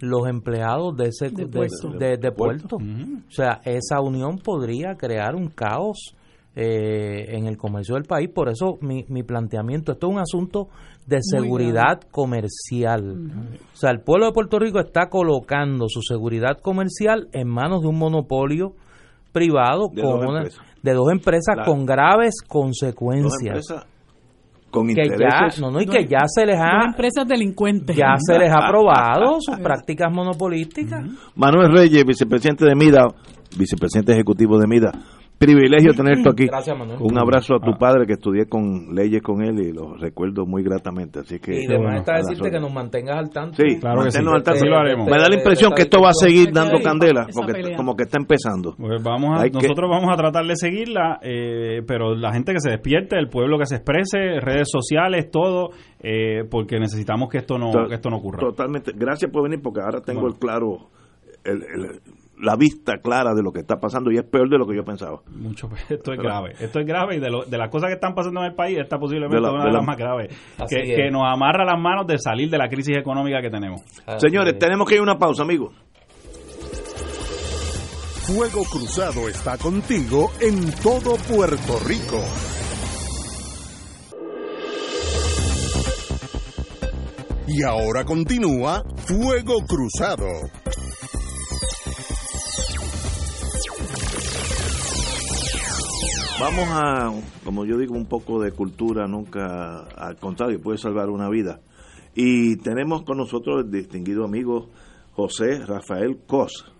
los empleados de ese de, puerto. O sea, esa unión podría crear un caos eh, en el comercio del país. Por eso mi, mi planteamiento, esto es un asunto de seguridad comercial. O sea, el pueblo de Puerto Rico está colocando su seguridad comercial en manos de un monopolio privado de, con dos, de dos empresas con graves consecuencias. con que ya no, no y que ya se les ha empresas delincuentes. ya se les ha aprobado sus prácticas monopolísticas. Manuel Reyes vicepresidente de MIDA vicepresidente ejecutivo de MIDA privilegio tenerte aquí. Gracias, Manuel. Un abrazo a tu ah. padre que estudié con leyes con él y lo recuerdo muy gratamente. Así que, y de bueno, está decirte que nos mantengas al tanto. Sí, claro que sí. al tanto. lo haremos. Me da la impresión que esto va a seguir dando candela, porque como que está empezando. Pues vamos a, nosotros vamos a tratar de seguirla, eh, pero la gente que se despierte, el pueblo que se exprese, redes sociales, todo, eh, porque necesitamos que esto no, que esto no ocurra. Totalmente. Gracias por venir, porque ahora tengo el claro, el, el la vista clara de lo que está pasando y es peor de lo que yo pensaba. Mucho Esto es grave. Esto es grave y de, de las cosas que están pasando en el país, esta posiblemente es una de, las más graves. Que, nos amarra las manos de salir de la crisis económica que tenemos. Señores, tenemos que ir a una pausa, amigos. Fuego Cruzado está contigo en todo Puerto Rico. Y ahora continúa Fuego Cruzado. Vamos a, como yo digo, un poco de cultura, nunca al contrario, puede salvar una vida. Y tenemos con nosotros el distinguido amigo José Rafael Cos.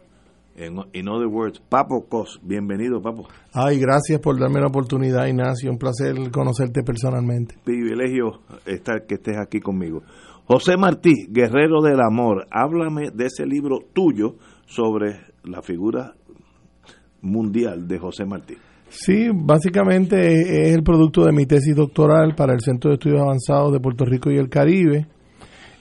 En In other words, Papo Cos. Bienvenido, Papo. Ay, gracias por darme la oportunidad, Ignacio. Un placer conocerte personalmente. Privilegio estar que estés aquí conmigo. José Martí, Guerrero del Amor, háblame de ese libro tuyo sobre la figura mundial de José Martí. Sí, básicamente es el producto de mi tesis doctoral para el Centro de Estudios Avanzados de Puerto Rico y el Caribe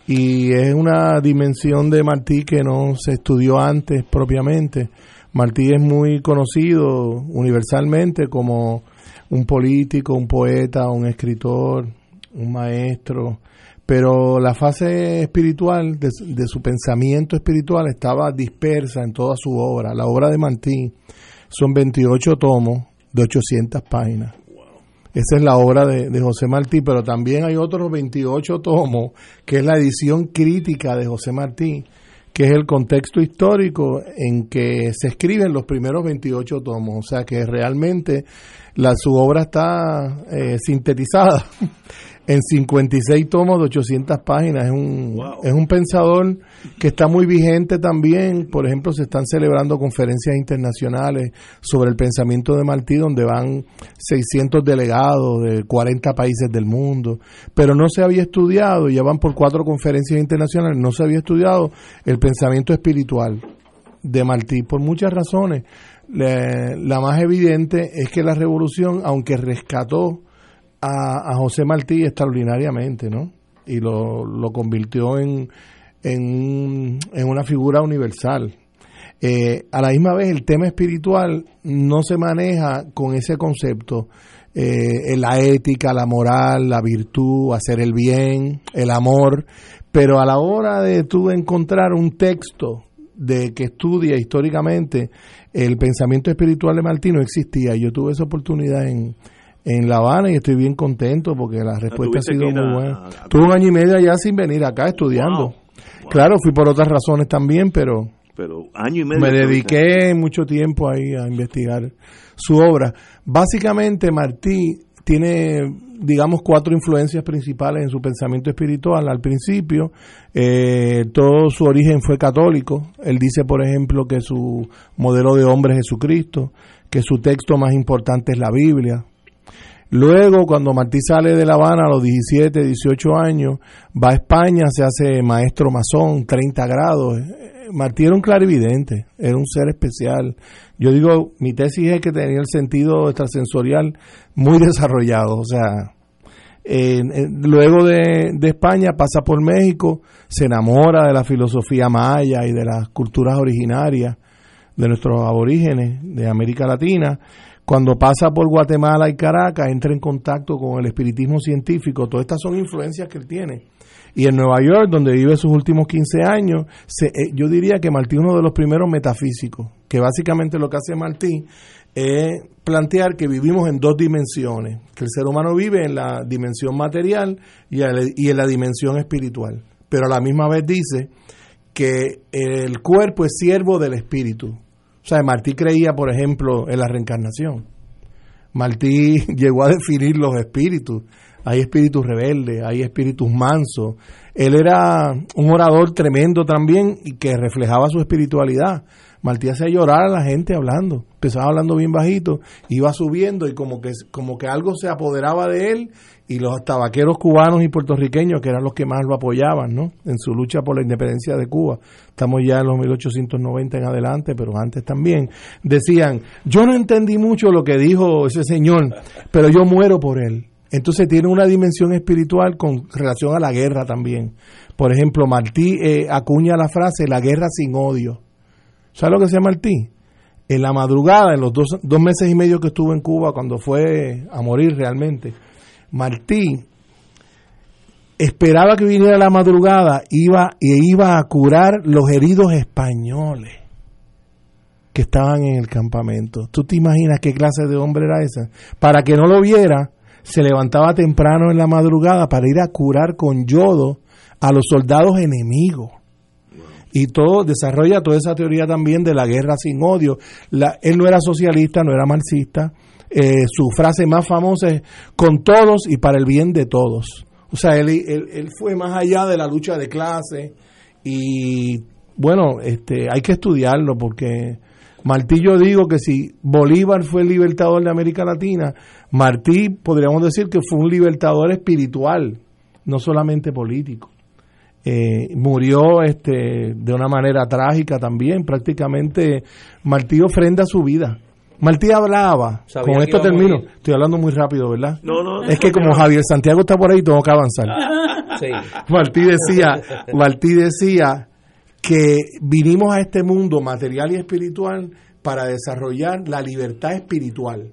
y es una dimensión de Martí que no se estudió antes propiamente. Martí es muy conocido universalmente como un político, un poeta, un escritor, un maestro, pero la fase espiritual de, su pensamiento espiritual estaba dispersa en toda su obra. La obra de Martí son 28 tomos de 800 páginas. Esa es la obra de, de, José Martí, pero también hay otros 28 tomos, que es la edición crítica de José Martí, que es el contexto histórico en que se escriben los primeros 28 tomos. O sea que realmente la, su obra está eh, sintetizada en 56 tomos de 800 páginas. Es un, es un pensador que está muy vigente también. Por ejemplo, se están celebrando conferencias internacionales sobre el pensamiento de Martí, donde van 600 delegados de 40 países del mundo. Pero no se había estudiado, ya van por cuatro conferencias internacionales, no se había estudiado el pensamiento espiritual de Martí, por muchas razones. la más evidente es que la revolución, aunque rescató a, José Martí extraordinariamente, ¿no? Y lo, lo convirtió en, en, una figura universal. Eh, a la misma vez, el tema espiritual no se maneja con ese concepto. Eh, la ética, la moral, la virtud, hacer el bien, el amor, pero a la hora de tú encontrar un texto de que estudia históricamente el pensamiento espiritual de Martí no existía. Yo tuve esa oportunidad en, en La Habana y estoy bien contento porque la respuesta ha sido muy buena. Tuve un año y medio allá sin venir acá estudiando. Claro, fui por otras razones también, pero, pero año y medio me dediqué mucho tiempo ahí a investigar su obra. Básicamente Martí tiene, digamos, cuatro influencias principales en su pensamiento espiritual. Al principio, eh, todo su origen fue católico. Él dice, por ejemplo, que su modelo de hombre es Jesucristo, que su texto más importante es la Biblia, Luego, cuando Martí sale de La Habana a los 17, 18 años, va a España, se hace maestro masón, 30 grados. Martí era un clarividente, era un ser especial. Yo digo, mi tesis es que tenía el sentido extrasensorial muy desarrollado. O sea, luego de, de España pasa por México, se enamora de la filosofía maya y de las culturas originarias de nuestros aborígenes de América Latina cuando pasa por Guatemala y Caracas, entra en contacto con el espiritismo científico. Todas estas son influencias que él tiene. Y en Nueva York, donde vive sus últimos 15 años, se, eh, yo diría que Martí es uno de los primeros metafísicos, que básicamente lo que hace Martí es plantear que vivimos en dos dimensiones, que el ser humano vive en la dimensión material y en la dimensión espiritual, pero a la misma vez dice que el cuerpo es siervo del espíritu, o sea, Martí creía, por ejemplo, en la reencarnación. Martí llegó a definir los espíritus. Hay espíritus rebeldes, hay espíritus mansos. Él era un orador tremendo también y que reflejaba su espiritualidad. Martí hacía llorar a la gente hablando. Empezaba hablando bien bajito, iba subiendo y como que, como que algo se apoderaba de él y los tabaqueros cubanos y puertorriqueños, que eran los que más lo apoyaban, ¿no? En su lucha por la independencia de Cuba. Estamos ya en los 1890 en adelante, pero antes también. Decían, yo no entendí mucho lo que dijo ese señor, pero yo muero por él. Entonces tiene una dimensión espiritual con relación a la guerra también. Por ejemplo, Martí eh, acuña la frase, la guerra sin odio. ¿Sabes lo que se llama Martí? En la madrugada, en los dos, dos meses y medio que estuvo en Cuba, cuando fue a morir realmente, Martí esperaba que viniera la madrugada iba, y iba a curar los heridos españoles que estaban en el campamento. ¿Tú te imaginas qué clase de hombre era esa? Para que no lo viera, se levantaba temprano en la madrugada para ir a curar con yodo a los soldados enemigos. Y todo desarrolla toda esa teoría también de la guerra sin odio. él no era socialista, no era marxista, eh, su frase más famosa es con todos y para el bien de todos. O sea, él, él, fue más allá de la lucha de clase y bueno, este, hay que estudiarlo porque Martí yo digo que si Bolívar fue el libertador de América Latina, Martí podríamos decir que fue un libertador espiritual, no solamente político. Eh, murió este, de una manera trágica también, prácticamente Martí ofrenda su vida Martí hablaba, Sabía con esto termino, estoy hablando muy rápido, ¿verdad? No, no, Es que como no. Javier Santiago está por ahí, tengo que avanzar. Sí. Martí decía, Martí decía que vinimos a este mundo material y espiritual para desarrollar la libertad espiritual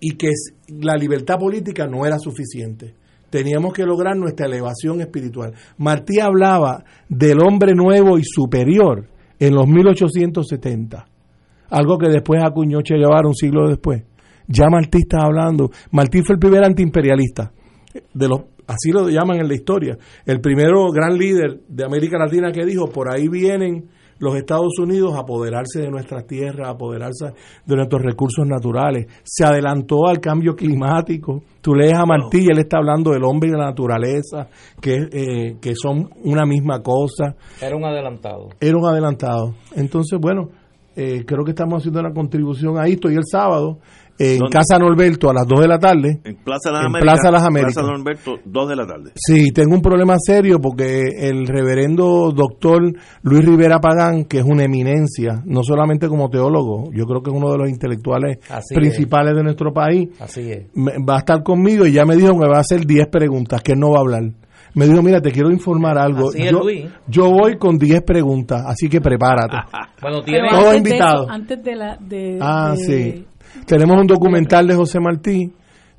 y que la libertad política no era suficiente. Teníamos que lograr nuestra elevación espiritual. Martí hablaba del hombre nuevo y superior en los 1870, algo que después acuñó Che Guevara un siglo después. Ya Martí estaba hablando. Martí fue el primer antiimperialista de los así lo llaman en la historia, el primero gran líder de América Latina que dijo, por ahí vienen los Estados Unidos a apoderarse de nuestras tierras, a apoderarse de nuestros recursos naturales. Se adelantó al cambio climático. Tú lees a Martí y él está hablando del hombre y de la naturaleza, que, eh, que son una misma cosa. Era un adelantado. Era un adelantado. Entonces, bueno, eh, creo que estamos haciendo una contribución a esto y el sábado en ¿Dónde? Casa Norberto a las 2 de la tarde. En Plaza Las En Américas. Plaza Las Américas. Plaza Norberto, 2 de la tarde. Sí, tengo un problema serio porque el reverendo doctor Luis Rivera Pagán, que es una eminencia, no solamente como teólogo, yo creo que es uno de los intelectuales Así principales de nuestro país, Así es. me- va a estar conmigo y ya me dijo que me va a hacer 10 preguntas, que él no va a hablar. Me dijo, mira, te quiero informar algo. Así es, yo, Luis. yo voy con 10 preguntas, así que prepárate. Bueno, tiene... Todo antes de invitado. eso, antes de la... De, Ah, de- sí. Tenemos un documental de José Martí,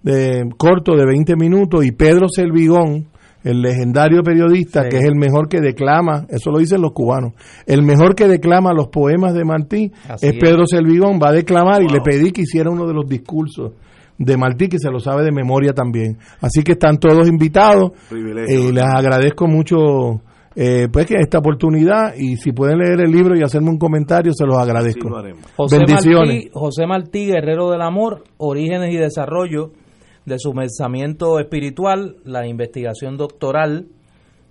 de corto de 20 minutos, y Pedro Selvigón, el legendario periodista, Sí. que es el mejor que declama, eso lo dicen los cubanos, el mejor que declama los poemas de Martí Así es es. Pedro Selvigón, va a declamar y le pedí que hiciera uno de los discursos de Martí, que se lo sabe de memoria también. Así que están todos invitados. Privilegio. Eh, les agradezco mucho eh, pues que esta oportunidad y si pueden leer el libro y hacerme un comentario, se los agradezco. Sí, lo haremos. José Bendiciones. Martí, José Martí, Guerrero del Amor, Orígenes y Desarrollo de su pensamiento espiritual, la investigación doctoral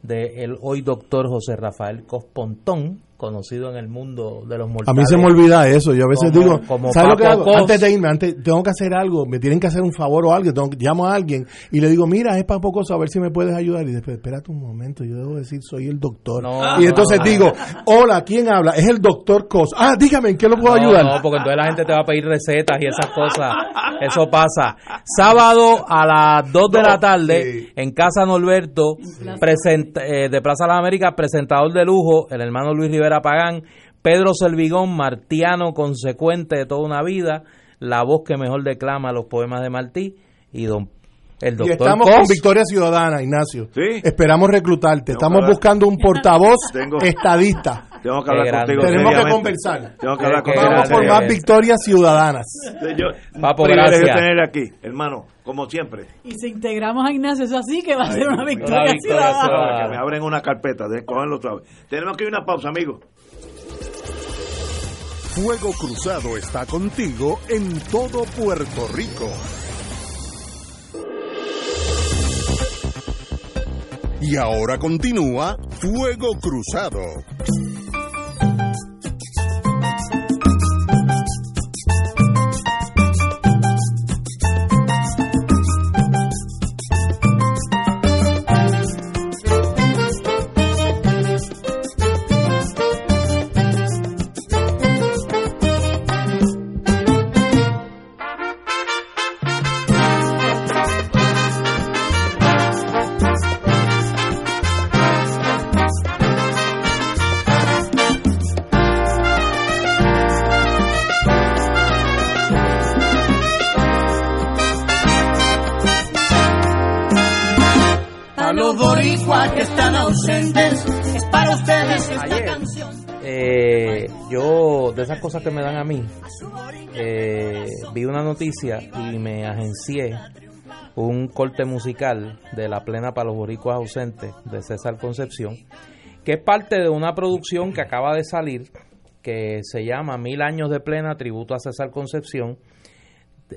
del hoy doctor José Rafael Cospontón, conocido en el mundo de los A mortales. mí se me olvida eso. Yo a veces Como- digo, como ¿sabes lo que hago? Cos. Antes de irme, antes, tengo que hacer algo, me tienen que hacer un favor o algo, tengo, llamo a alguien y le digo, mira, es para poco a ver si me puedes ayudar. Y después, espérate un momento, yo debo decir, soy el doctor. No, y entonces no. digo, hola, ¿quién habla? Es el doctor Cos. Ah, dígame, ¿en qué lo puedo ayudar? No, porque entonces la gente te va a pedir recetas y esas cosas. Eso pasa. Sábado a las 2 de la tarde sí. en Casa Norberto, present- eh, de Plaza Las Américas, presentador de lujo, el hermano Luis Rivera Pagán, Pedro Selvigón, martiano consecuente de toda una vida, la voz que mejor declama los poemas de Martí y don el Y doctor estamos Cos. con Victoria Ciudadana, Ignacio. Sí. Esperamos reclutarte. Tengo Estamos buscando un portavoz Tengo- estadista. Tengo que hablar contigo. Tenemos que conversar. Tengo que hablar contigo. Vamos formar eres. victorias ciudadanas. Yo, Papo, gracias. tener aquí, hermano, como siempre. Y si integramos a Ignacio, eso así que va a ser una victoria, una victoria ciudadana. ciudadana. Que me abren una carpeta, de cogerlo suave. Tenemos que ir a una pausa, amigos. Fuego Cruzado está contigo en todo Puerto Rico. Y ahora continúa Fuego Cruzado. Eh, vi una noticia y me agencié un corte musical de La Plena para los Boricuas Ausentes de César Concepción, que es parte de una producción que acaba de salir, que se llama Mil Años de Plena, tributo a César Concepción,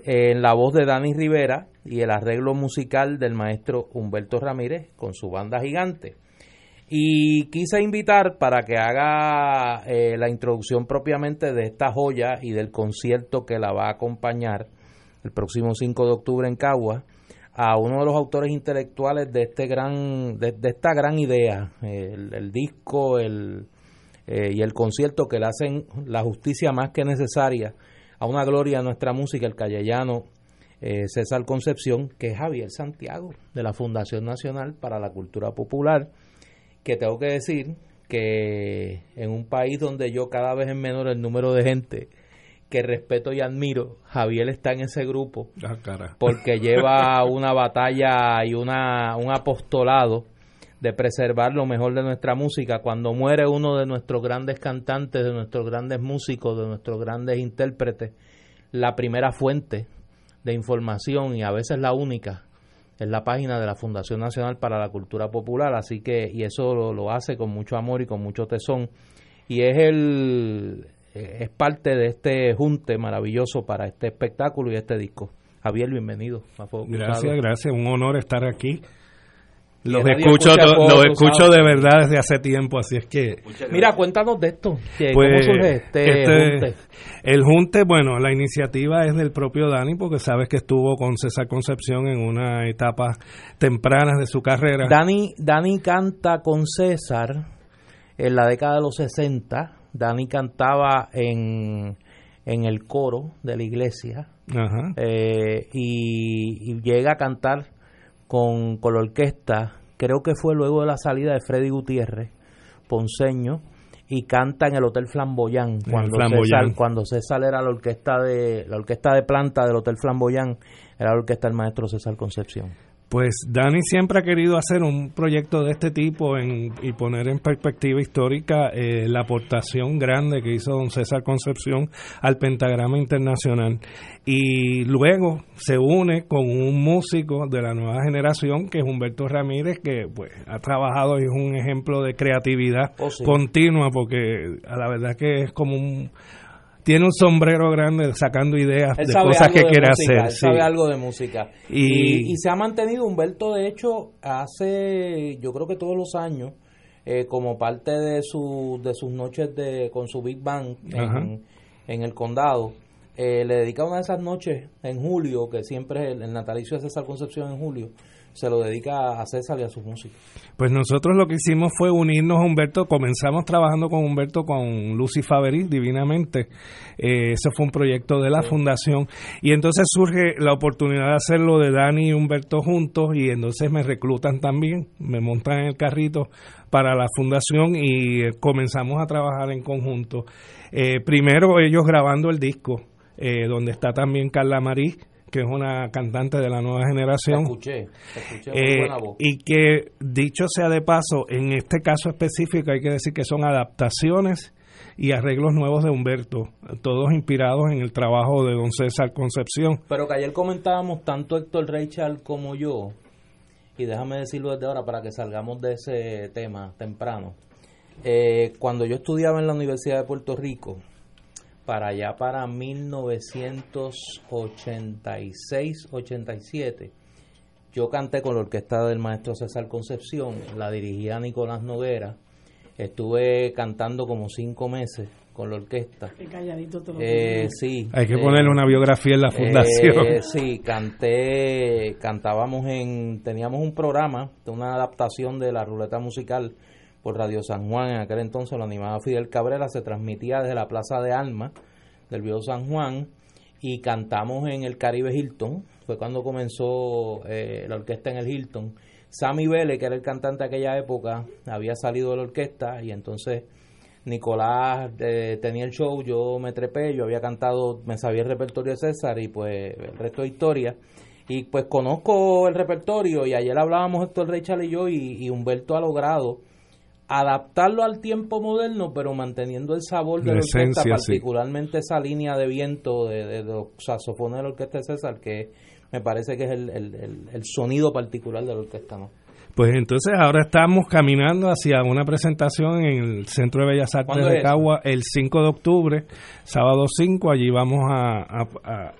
en la voz de Dani Rivera y el arreglo musical del maestro Humberto Ramírez con su banda gigante. Y quise invitar para que haga eh, la introducción propiamente de esta joya y del concierto que la va a acompañar el próximo 5 de octubre en Cagua a uno de los autores intelectuales de este gran de, de esta gran idea el, disco el, eh, y el concierto que le hacen la justicia más que necesaria a una gloria de nuestra música, el callellano eh, César Concepción, que es Javier Santiago, de la Fundación Nacional para la Cultura Popular, que tengo que decir que en un país donde yo cada vez es menor el número de gente que respeto y admiro, Javier está en ese grupo Ah, porque lleva una batalla y una, un apostolado de preservar lo mejor de nuestra música. Cuando muere uno de nuestros grandes cantantes, de nuestros grandes músicos, de nuestros grandes intérpretes, la primera fuente de información y a veces la única es la página de la Fundación Nacional para la Cultura Popular, así que y eso lo, lo hace con mucho amor y con mucho tesón y es el es parte de este junte maravilloso para este espectáculo y este disco. Javier, bienvenido. Gracias, gracias, un honor estar aquí. Los escucho, los escucho de verdad desde hace tiempo, así es que Mira, cuéntanos de esto. que Pues, ¿Cómo surge este, este- junte? El Junte, bueno, la iniciativa es del propio Dani, porque sabes que estuvo con César Concepción en una etapa temprana de su carrera. Dani, Dani canta con César en la década de los 60. Dani cantaba en, en el coro de la iglesia Ajá. eh, y, y llega a cantar con, con la orquesta, creo que fue luego de la salida de Freddy Gutiérrez, Ponceño, y canta en el Hotel Flamboyán, cuando, Flamboyán. César, cuando César era la orquesta de la orquesta de planta del Hotel Flamboyán, era la orquesta del maestro César Concepción. Pues Dani siempre ha querido hacer un proyecto de este tipo en- y poner en perspectiva histórica eh, la aportación grande que hizo don César Concepción al pentagrama internacional. Y luego se une con un músico de la nueva generación que es Humberto Ramírez, que pues ha trabajado y es un ejemplo de creatividad Oh, sí. continua, porque a la verdad que es como un... Tiene un sombrero grande sacando ideas Él de cosas que de quiere música, hacer. él sí. sabe algo de música. Y- Y, y se ha mantenido Humberto, de hecho, hace, yo creo que todos los años, eh, como parte de, su, de sus noches de con su Big Bang en, en el condado, eh, le dedica una de esas noches en julio, que siempre es el, el natalicio de César Concepción en julio, se lo dedica a César y a su música. Pues nosotros lo que hicimos fue unirnos a Humberto, comenzamos trabajando con Humberto con Lucy Faveri, divinamente. Eh, ese fue un proyecto de la fundación. Y entonces surge la oportunidad de hacerlo de Dani y Humberto juntos y entonces me reclutan también, me montan en el carrito para la fundación y eh, comenzamos a trabajar en conjunto. Eh, primero ellos grabando el disco, eh, donde está también Carla Marí, que es una cantante de la nueva Te generación. escuché, te escuché Eh, buena voz. y que dicho sea de paso, en este caso específico hay que decir que son adaptaciones y arreglos nuevos de Humberto, todos inspirados en el trabajo de don César Concepción. Pero que ayer comentábamos tanto Héctor Reichard como yo, y déjame decirlo desde ahora para que salgamos de ese tema temprano. Eh, cuando yo estudiaba en la Universidad de Puerto Rico, para allá para 1986-87, yo canté con la orquesta del maestro César Concepción, la dirigía Nicolás Noguera, estuve cantando como cinco meses con la orquesta. Qué calladito te lo Eh, sí. Hay que eh, ponerle una biografía en la fundación. eh, sí, canté, cantábamos en, teníamos un programa, de una adaptación de la ruleta musical Radio San Juan, en aquel entonces lo animaba Fidel Cabrera, se transmitía desde la Plaza de Alma del Viejo San Juan y cantamos en el Caribe Hilton, fue cuando comenzó eh, la orquesta en el Hilton. Sammy Vélez, que era el cantante de aquella época, había salido de la orquesta y entonces Nicolás eh, tenía el show, yo me trepé, yo había cantado, me sabía el repertorio de César y pues el resto de historia. Y pues conozco el repertorio y ayer hablábamos Héctor Rechal y yo y, y Humberto ha logrado adaptarlo al tiempo moderno pero manteniendo el sabor de La orquesta, esencia, sí. particularmente esa línea de viento de, de los saxofones de la orquesta de César que me parece que es el, el, el- el sonido particular de la orquesta, ¿no? Pues entonces ahora estamos caminando hacia una presentación en el Centro de Bellas Artes ¿Cuándo de? Cagua el 5 de octubre, sábado 5. Allí vamos a, a- a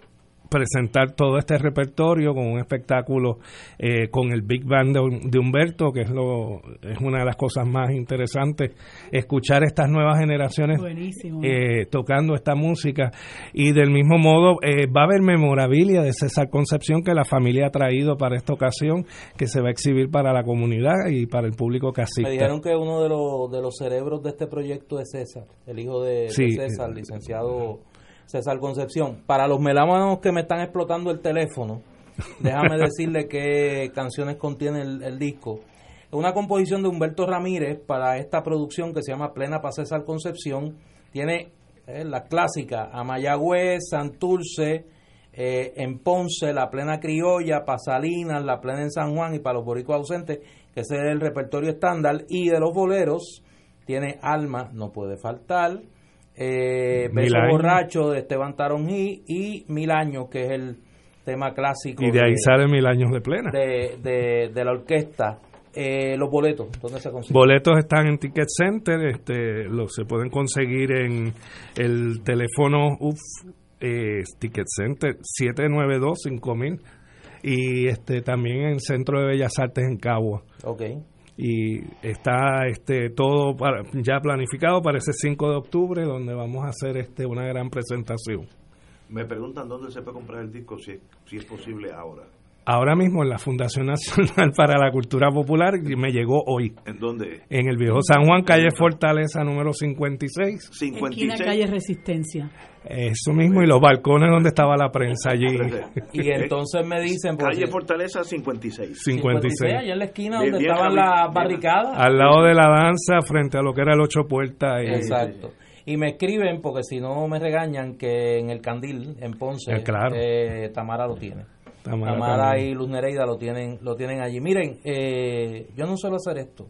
presentar todo este repertorio con un espectáculo eh, con el Big Band de, de Humberto, que es, lo, es una de las cosas más interesantes, escuchar estas nuevas generaciones eh, tocando esta música y del mismo modo eh, va a haber memorabilia de César Concepción que la familia ha traído para esta ocasión que se va a exhibir para la comunidad y para el público que. Me dijeron que uno de los, de los cerebros de este proyecto es César, el hijo de, de Sí. César, licenciado César Concepción. Para los melómanos que me están explotando el teléfono, déjame decirle qué canciones contiene el, disco. Es una composición de Humberto Ramírez para esta producción que se llama Plena para César Concepción. Tiene eh, la clásica Amayagüez, Santurce, eh, en Ponce, la plena criolla, Pasalinas, la plena en San Juan y para los boricos ausentes, que ese es el repertorio estándar. Y de los boleros, tiene Alma, no puede faltar, eh, Beso Borracho de Esteban Taronjí y Mil Años, que es el tema clásico. Y de ahí sale Mil Años de Plena. De, de, la orquesta. Eh, los boletos, ¿dónde se consiguen? Boletos están en Ticket Center, este, los, se pueden conseguir en el teléfono uf, eh, Ticket Center 792-5000 y este también en Centro de Bellas Artes en Cagua. Okay y está este todo ya planificado para ese 5 de octubre donde vamos a hacer este una gran presentación. Me preguntan dónde se puede comprar el disco si, si es posible ahora ahora mismo en la Fundación Nacional para la Cultura Popular y me llegó hoy. ¿En dónde? En el Viejo San Juan, calle Fortaleza número 56. 56. Esquina calle Resistencia. Eso mismo, y los balcones donde estaba la prensa allí. Y entonces me dicen... calle Fortaleza 56. 56. allá en la esquina donde estaban las barricadas. Al lado de la danza, frente a lo que era el Ocho Puertas. Exacto. Y me escriben, porque si no me regañan, que en el Candil, en Ponce, eh, claro. eh, Tamara lo tiene. Tamara, y Luz Nereida lo tienen, lo tienen allí. Miren, eh, yo no suelo hacer esto,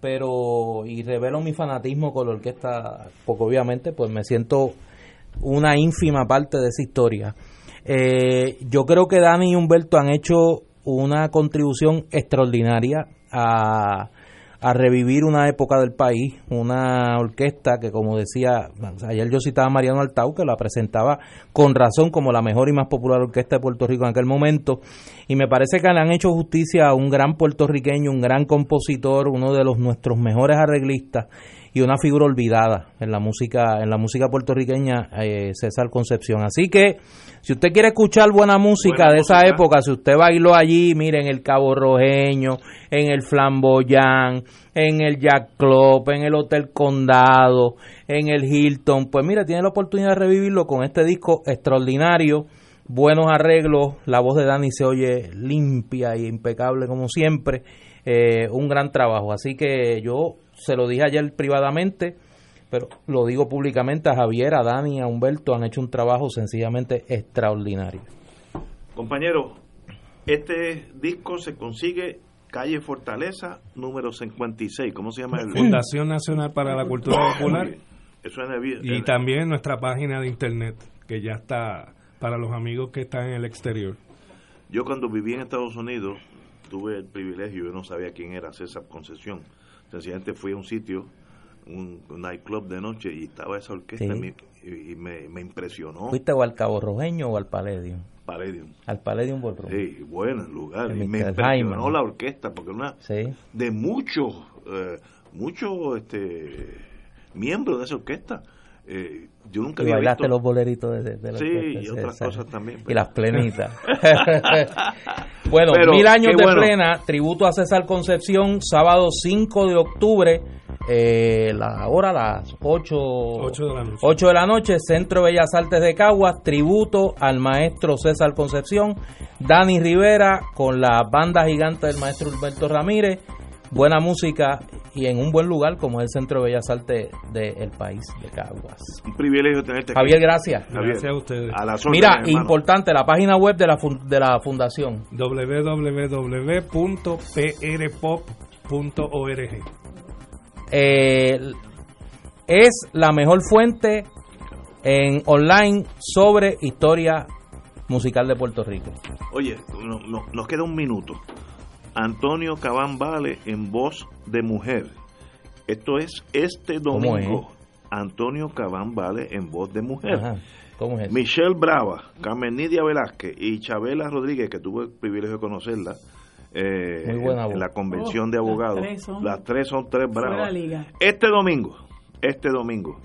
pero, y revelo mi fanatismo con la orquesta, porque obviamente pues me siento una ínfima parte de esa historia. Eh, yo creo que Dani y Humberto han hecho una contribución extraordinaria a, a revivir una época del país, una orquesta que como decía, ayer yo citaba a Mariano Altau, que la presentaba con razón como la mejor y más popular orquesta de Puerto Rico en aquel momento, y me parece que le han hecho justicia a un gran puertorriqueño, un gran compositor, uno de los nuestros mejores arreglistas, y una figura olvidada en la música en la música puertorriqueña eh, César Concepción. Así que si usted quiere escuchar buena música de esa época si usted bailó allí mire en el Cabo Rojeño en el Flamboyán en el Jack Club en el Hotel Condado en el Hilton pues mire tiene la oportunidad de revivirlo con este disco extraordinario buenos arreglos la voz de Dani se oye limpia e impecable como siempre eh, un gran trabajo. Así que yo se lo dije ayer privadamente, pero lo digo públicamente a Javier, a Dani, a Humberto, han hecho un trabajo sencillamente extraordinario. Compañero, este disco se consigue calle Fortaleza número 56, ¿cómo se llama? El Fundación Nacional para la Cultura Popular. Eso y también nuestra página de internet, que ya está para los amigos que están en el exterior. Yo cuando viví en Estados Unidos tuve el privilegio, yo no sabía quién era César Concesión Sencillamente fui a un sitio, un, nightclub de noche y estaba esa orquesta y, me, me, impresionó. ¿Fuiste o al Cabo Rojeño o al Palladium? Palladium. Al Palladium Ballroom. Sí, bueno lugar. Y me impresionó la orquesta porque una de muchos, eh, muchos este, miembros de esa orquesta. Eh, yo nunca y bailaste los boleritos de, de, la Sí, y otras cosas también. Y las plenitas. bueno, mil años de plena, tributo a César Concepción, sábado 5 de octubre, eh, la hora las 8, 8, de la noche. 8 de la noche, Centro Bellas Artes de Caguas, tributo al maestro César Concepción, Dani Rivera con la banda gigante del maestro Humberto Ramírez buena música y en un buen lugar como es el Centro de Bellas Artes del país de Caguas. Un privilegio tenerte aquí. Javier, gracias. Gracias a ustedes. Mira, importante, la página web de la, de la fundación. www.prpop.org eh, Es la mejor fuente en online sobre historia musical de Puerto Rico. Oye, nos queda un minuto. Antonio Cabán Vale en voz de mujer. Esto es este domingo. Antonio Cabán Vale en voz de mujer. ¿Cómo es? Michelle Brava, Carmen Nidia Velázquez y Chabela Rodríguez, que tuve el privilegio de conocerla eh, en, la convención de oh, abogados. Las tres son, tres bravas. Este domingo, este domingo,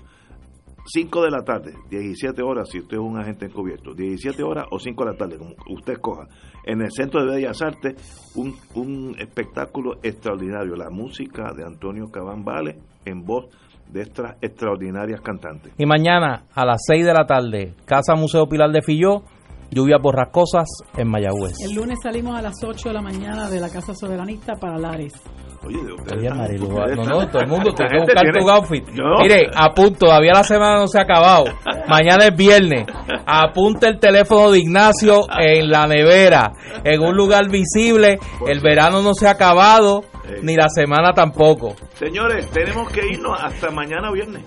5 de la tarde, 17 horas, si usted es un agente encubierto, 17 horas o 5 de la tarde, como usted escoja, en el Centro de Bellas Artes, un, un espectáculo extraordinario, la música de Antonio Cabán Vale en voz de estas extraordinarias cantantes. Y mañana a las 6 de la tarde, Casa Museo Pilar de Filló, lluvias borrascosas en Mayagüez. El lunes salimos a las 8 de la mañana de la Casa Soberanista para Lares. Oye, Oye, Marilu, no, no, todo el mundo tiene que buscar tiene- tu outfit. No. Mire, apunto, todavía la semana no se ha acabado. Mañana es viernes. Apunta el teléfono de Ignacio en la nevera, en un lugar visible. El verano no se ha acabado, ni la semana tampoco. Señores, tenemos que irnos hasta mañana viernes.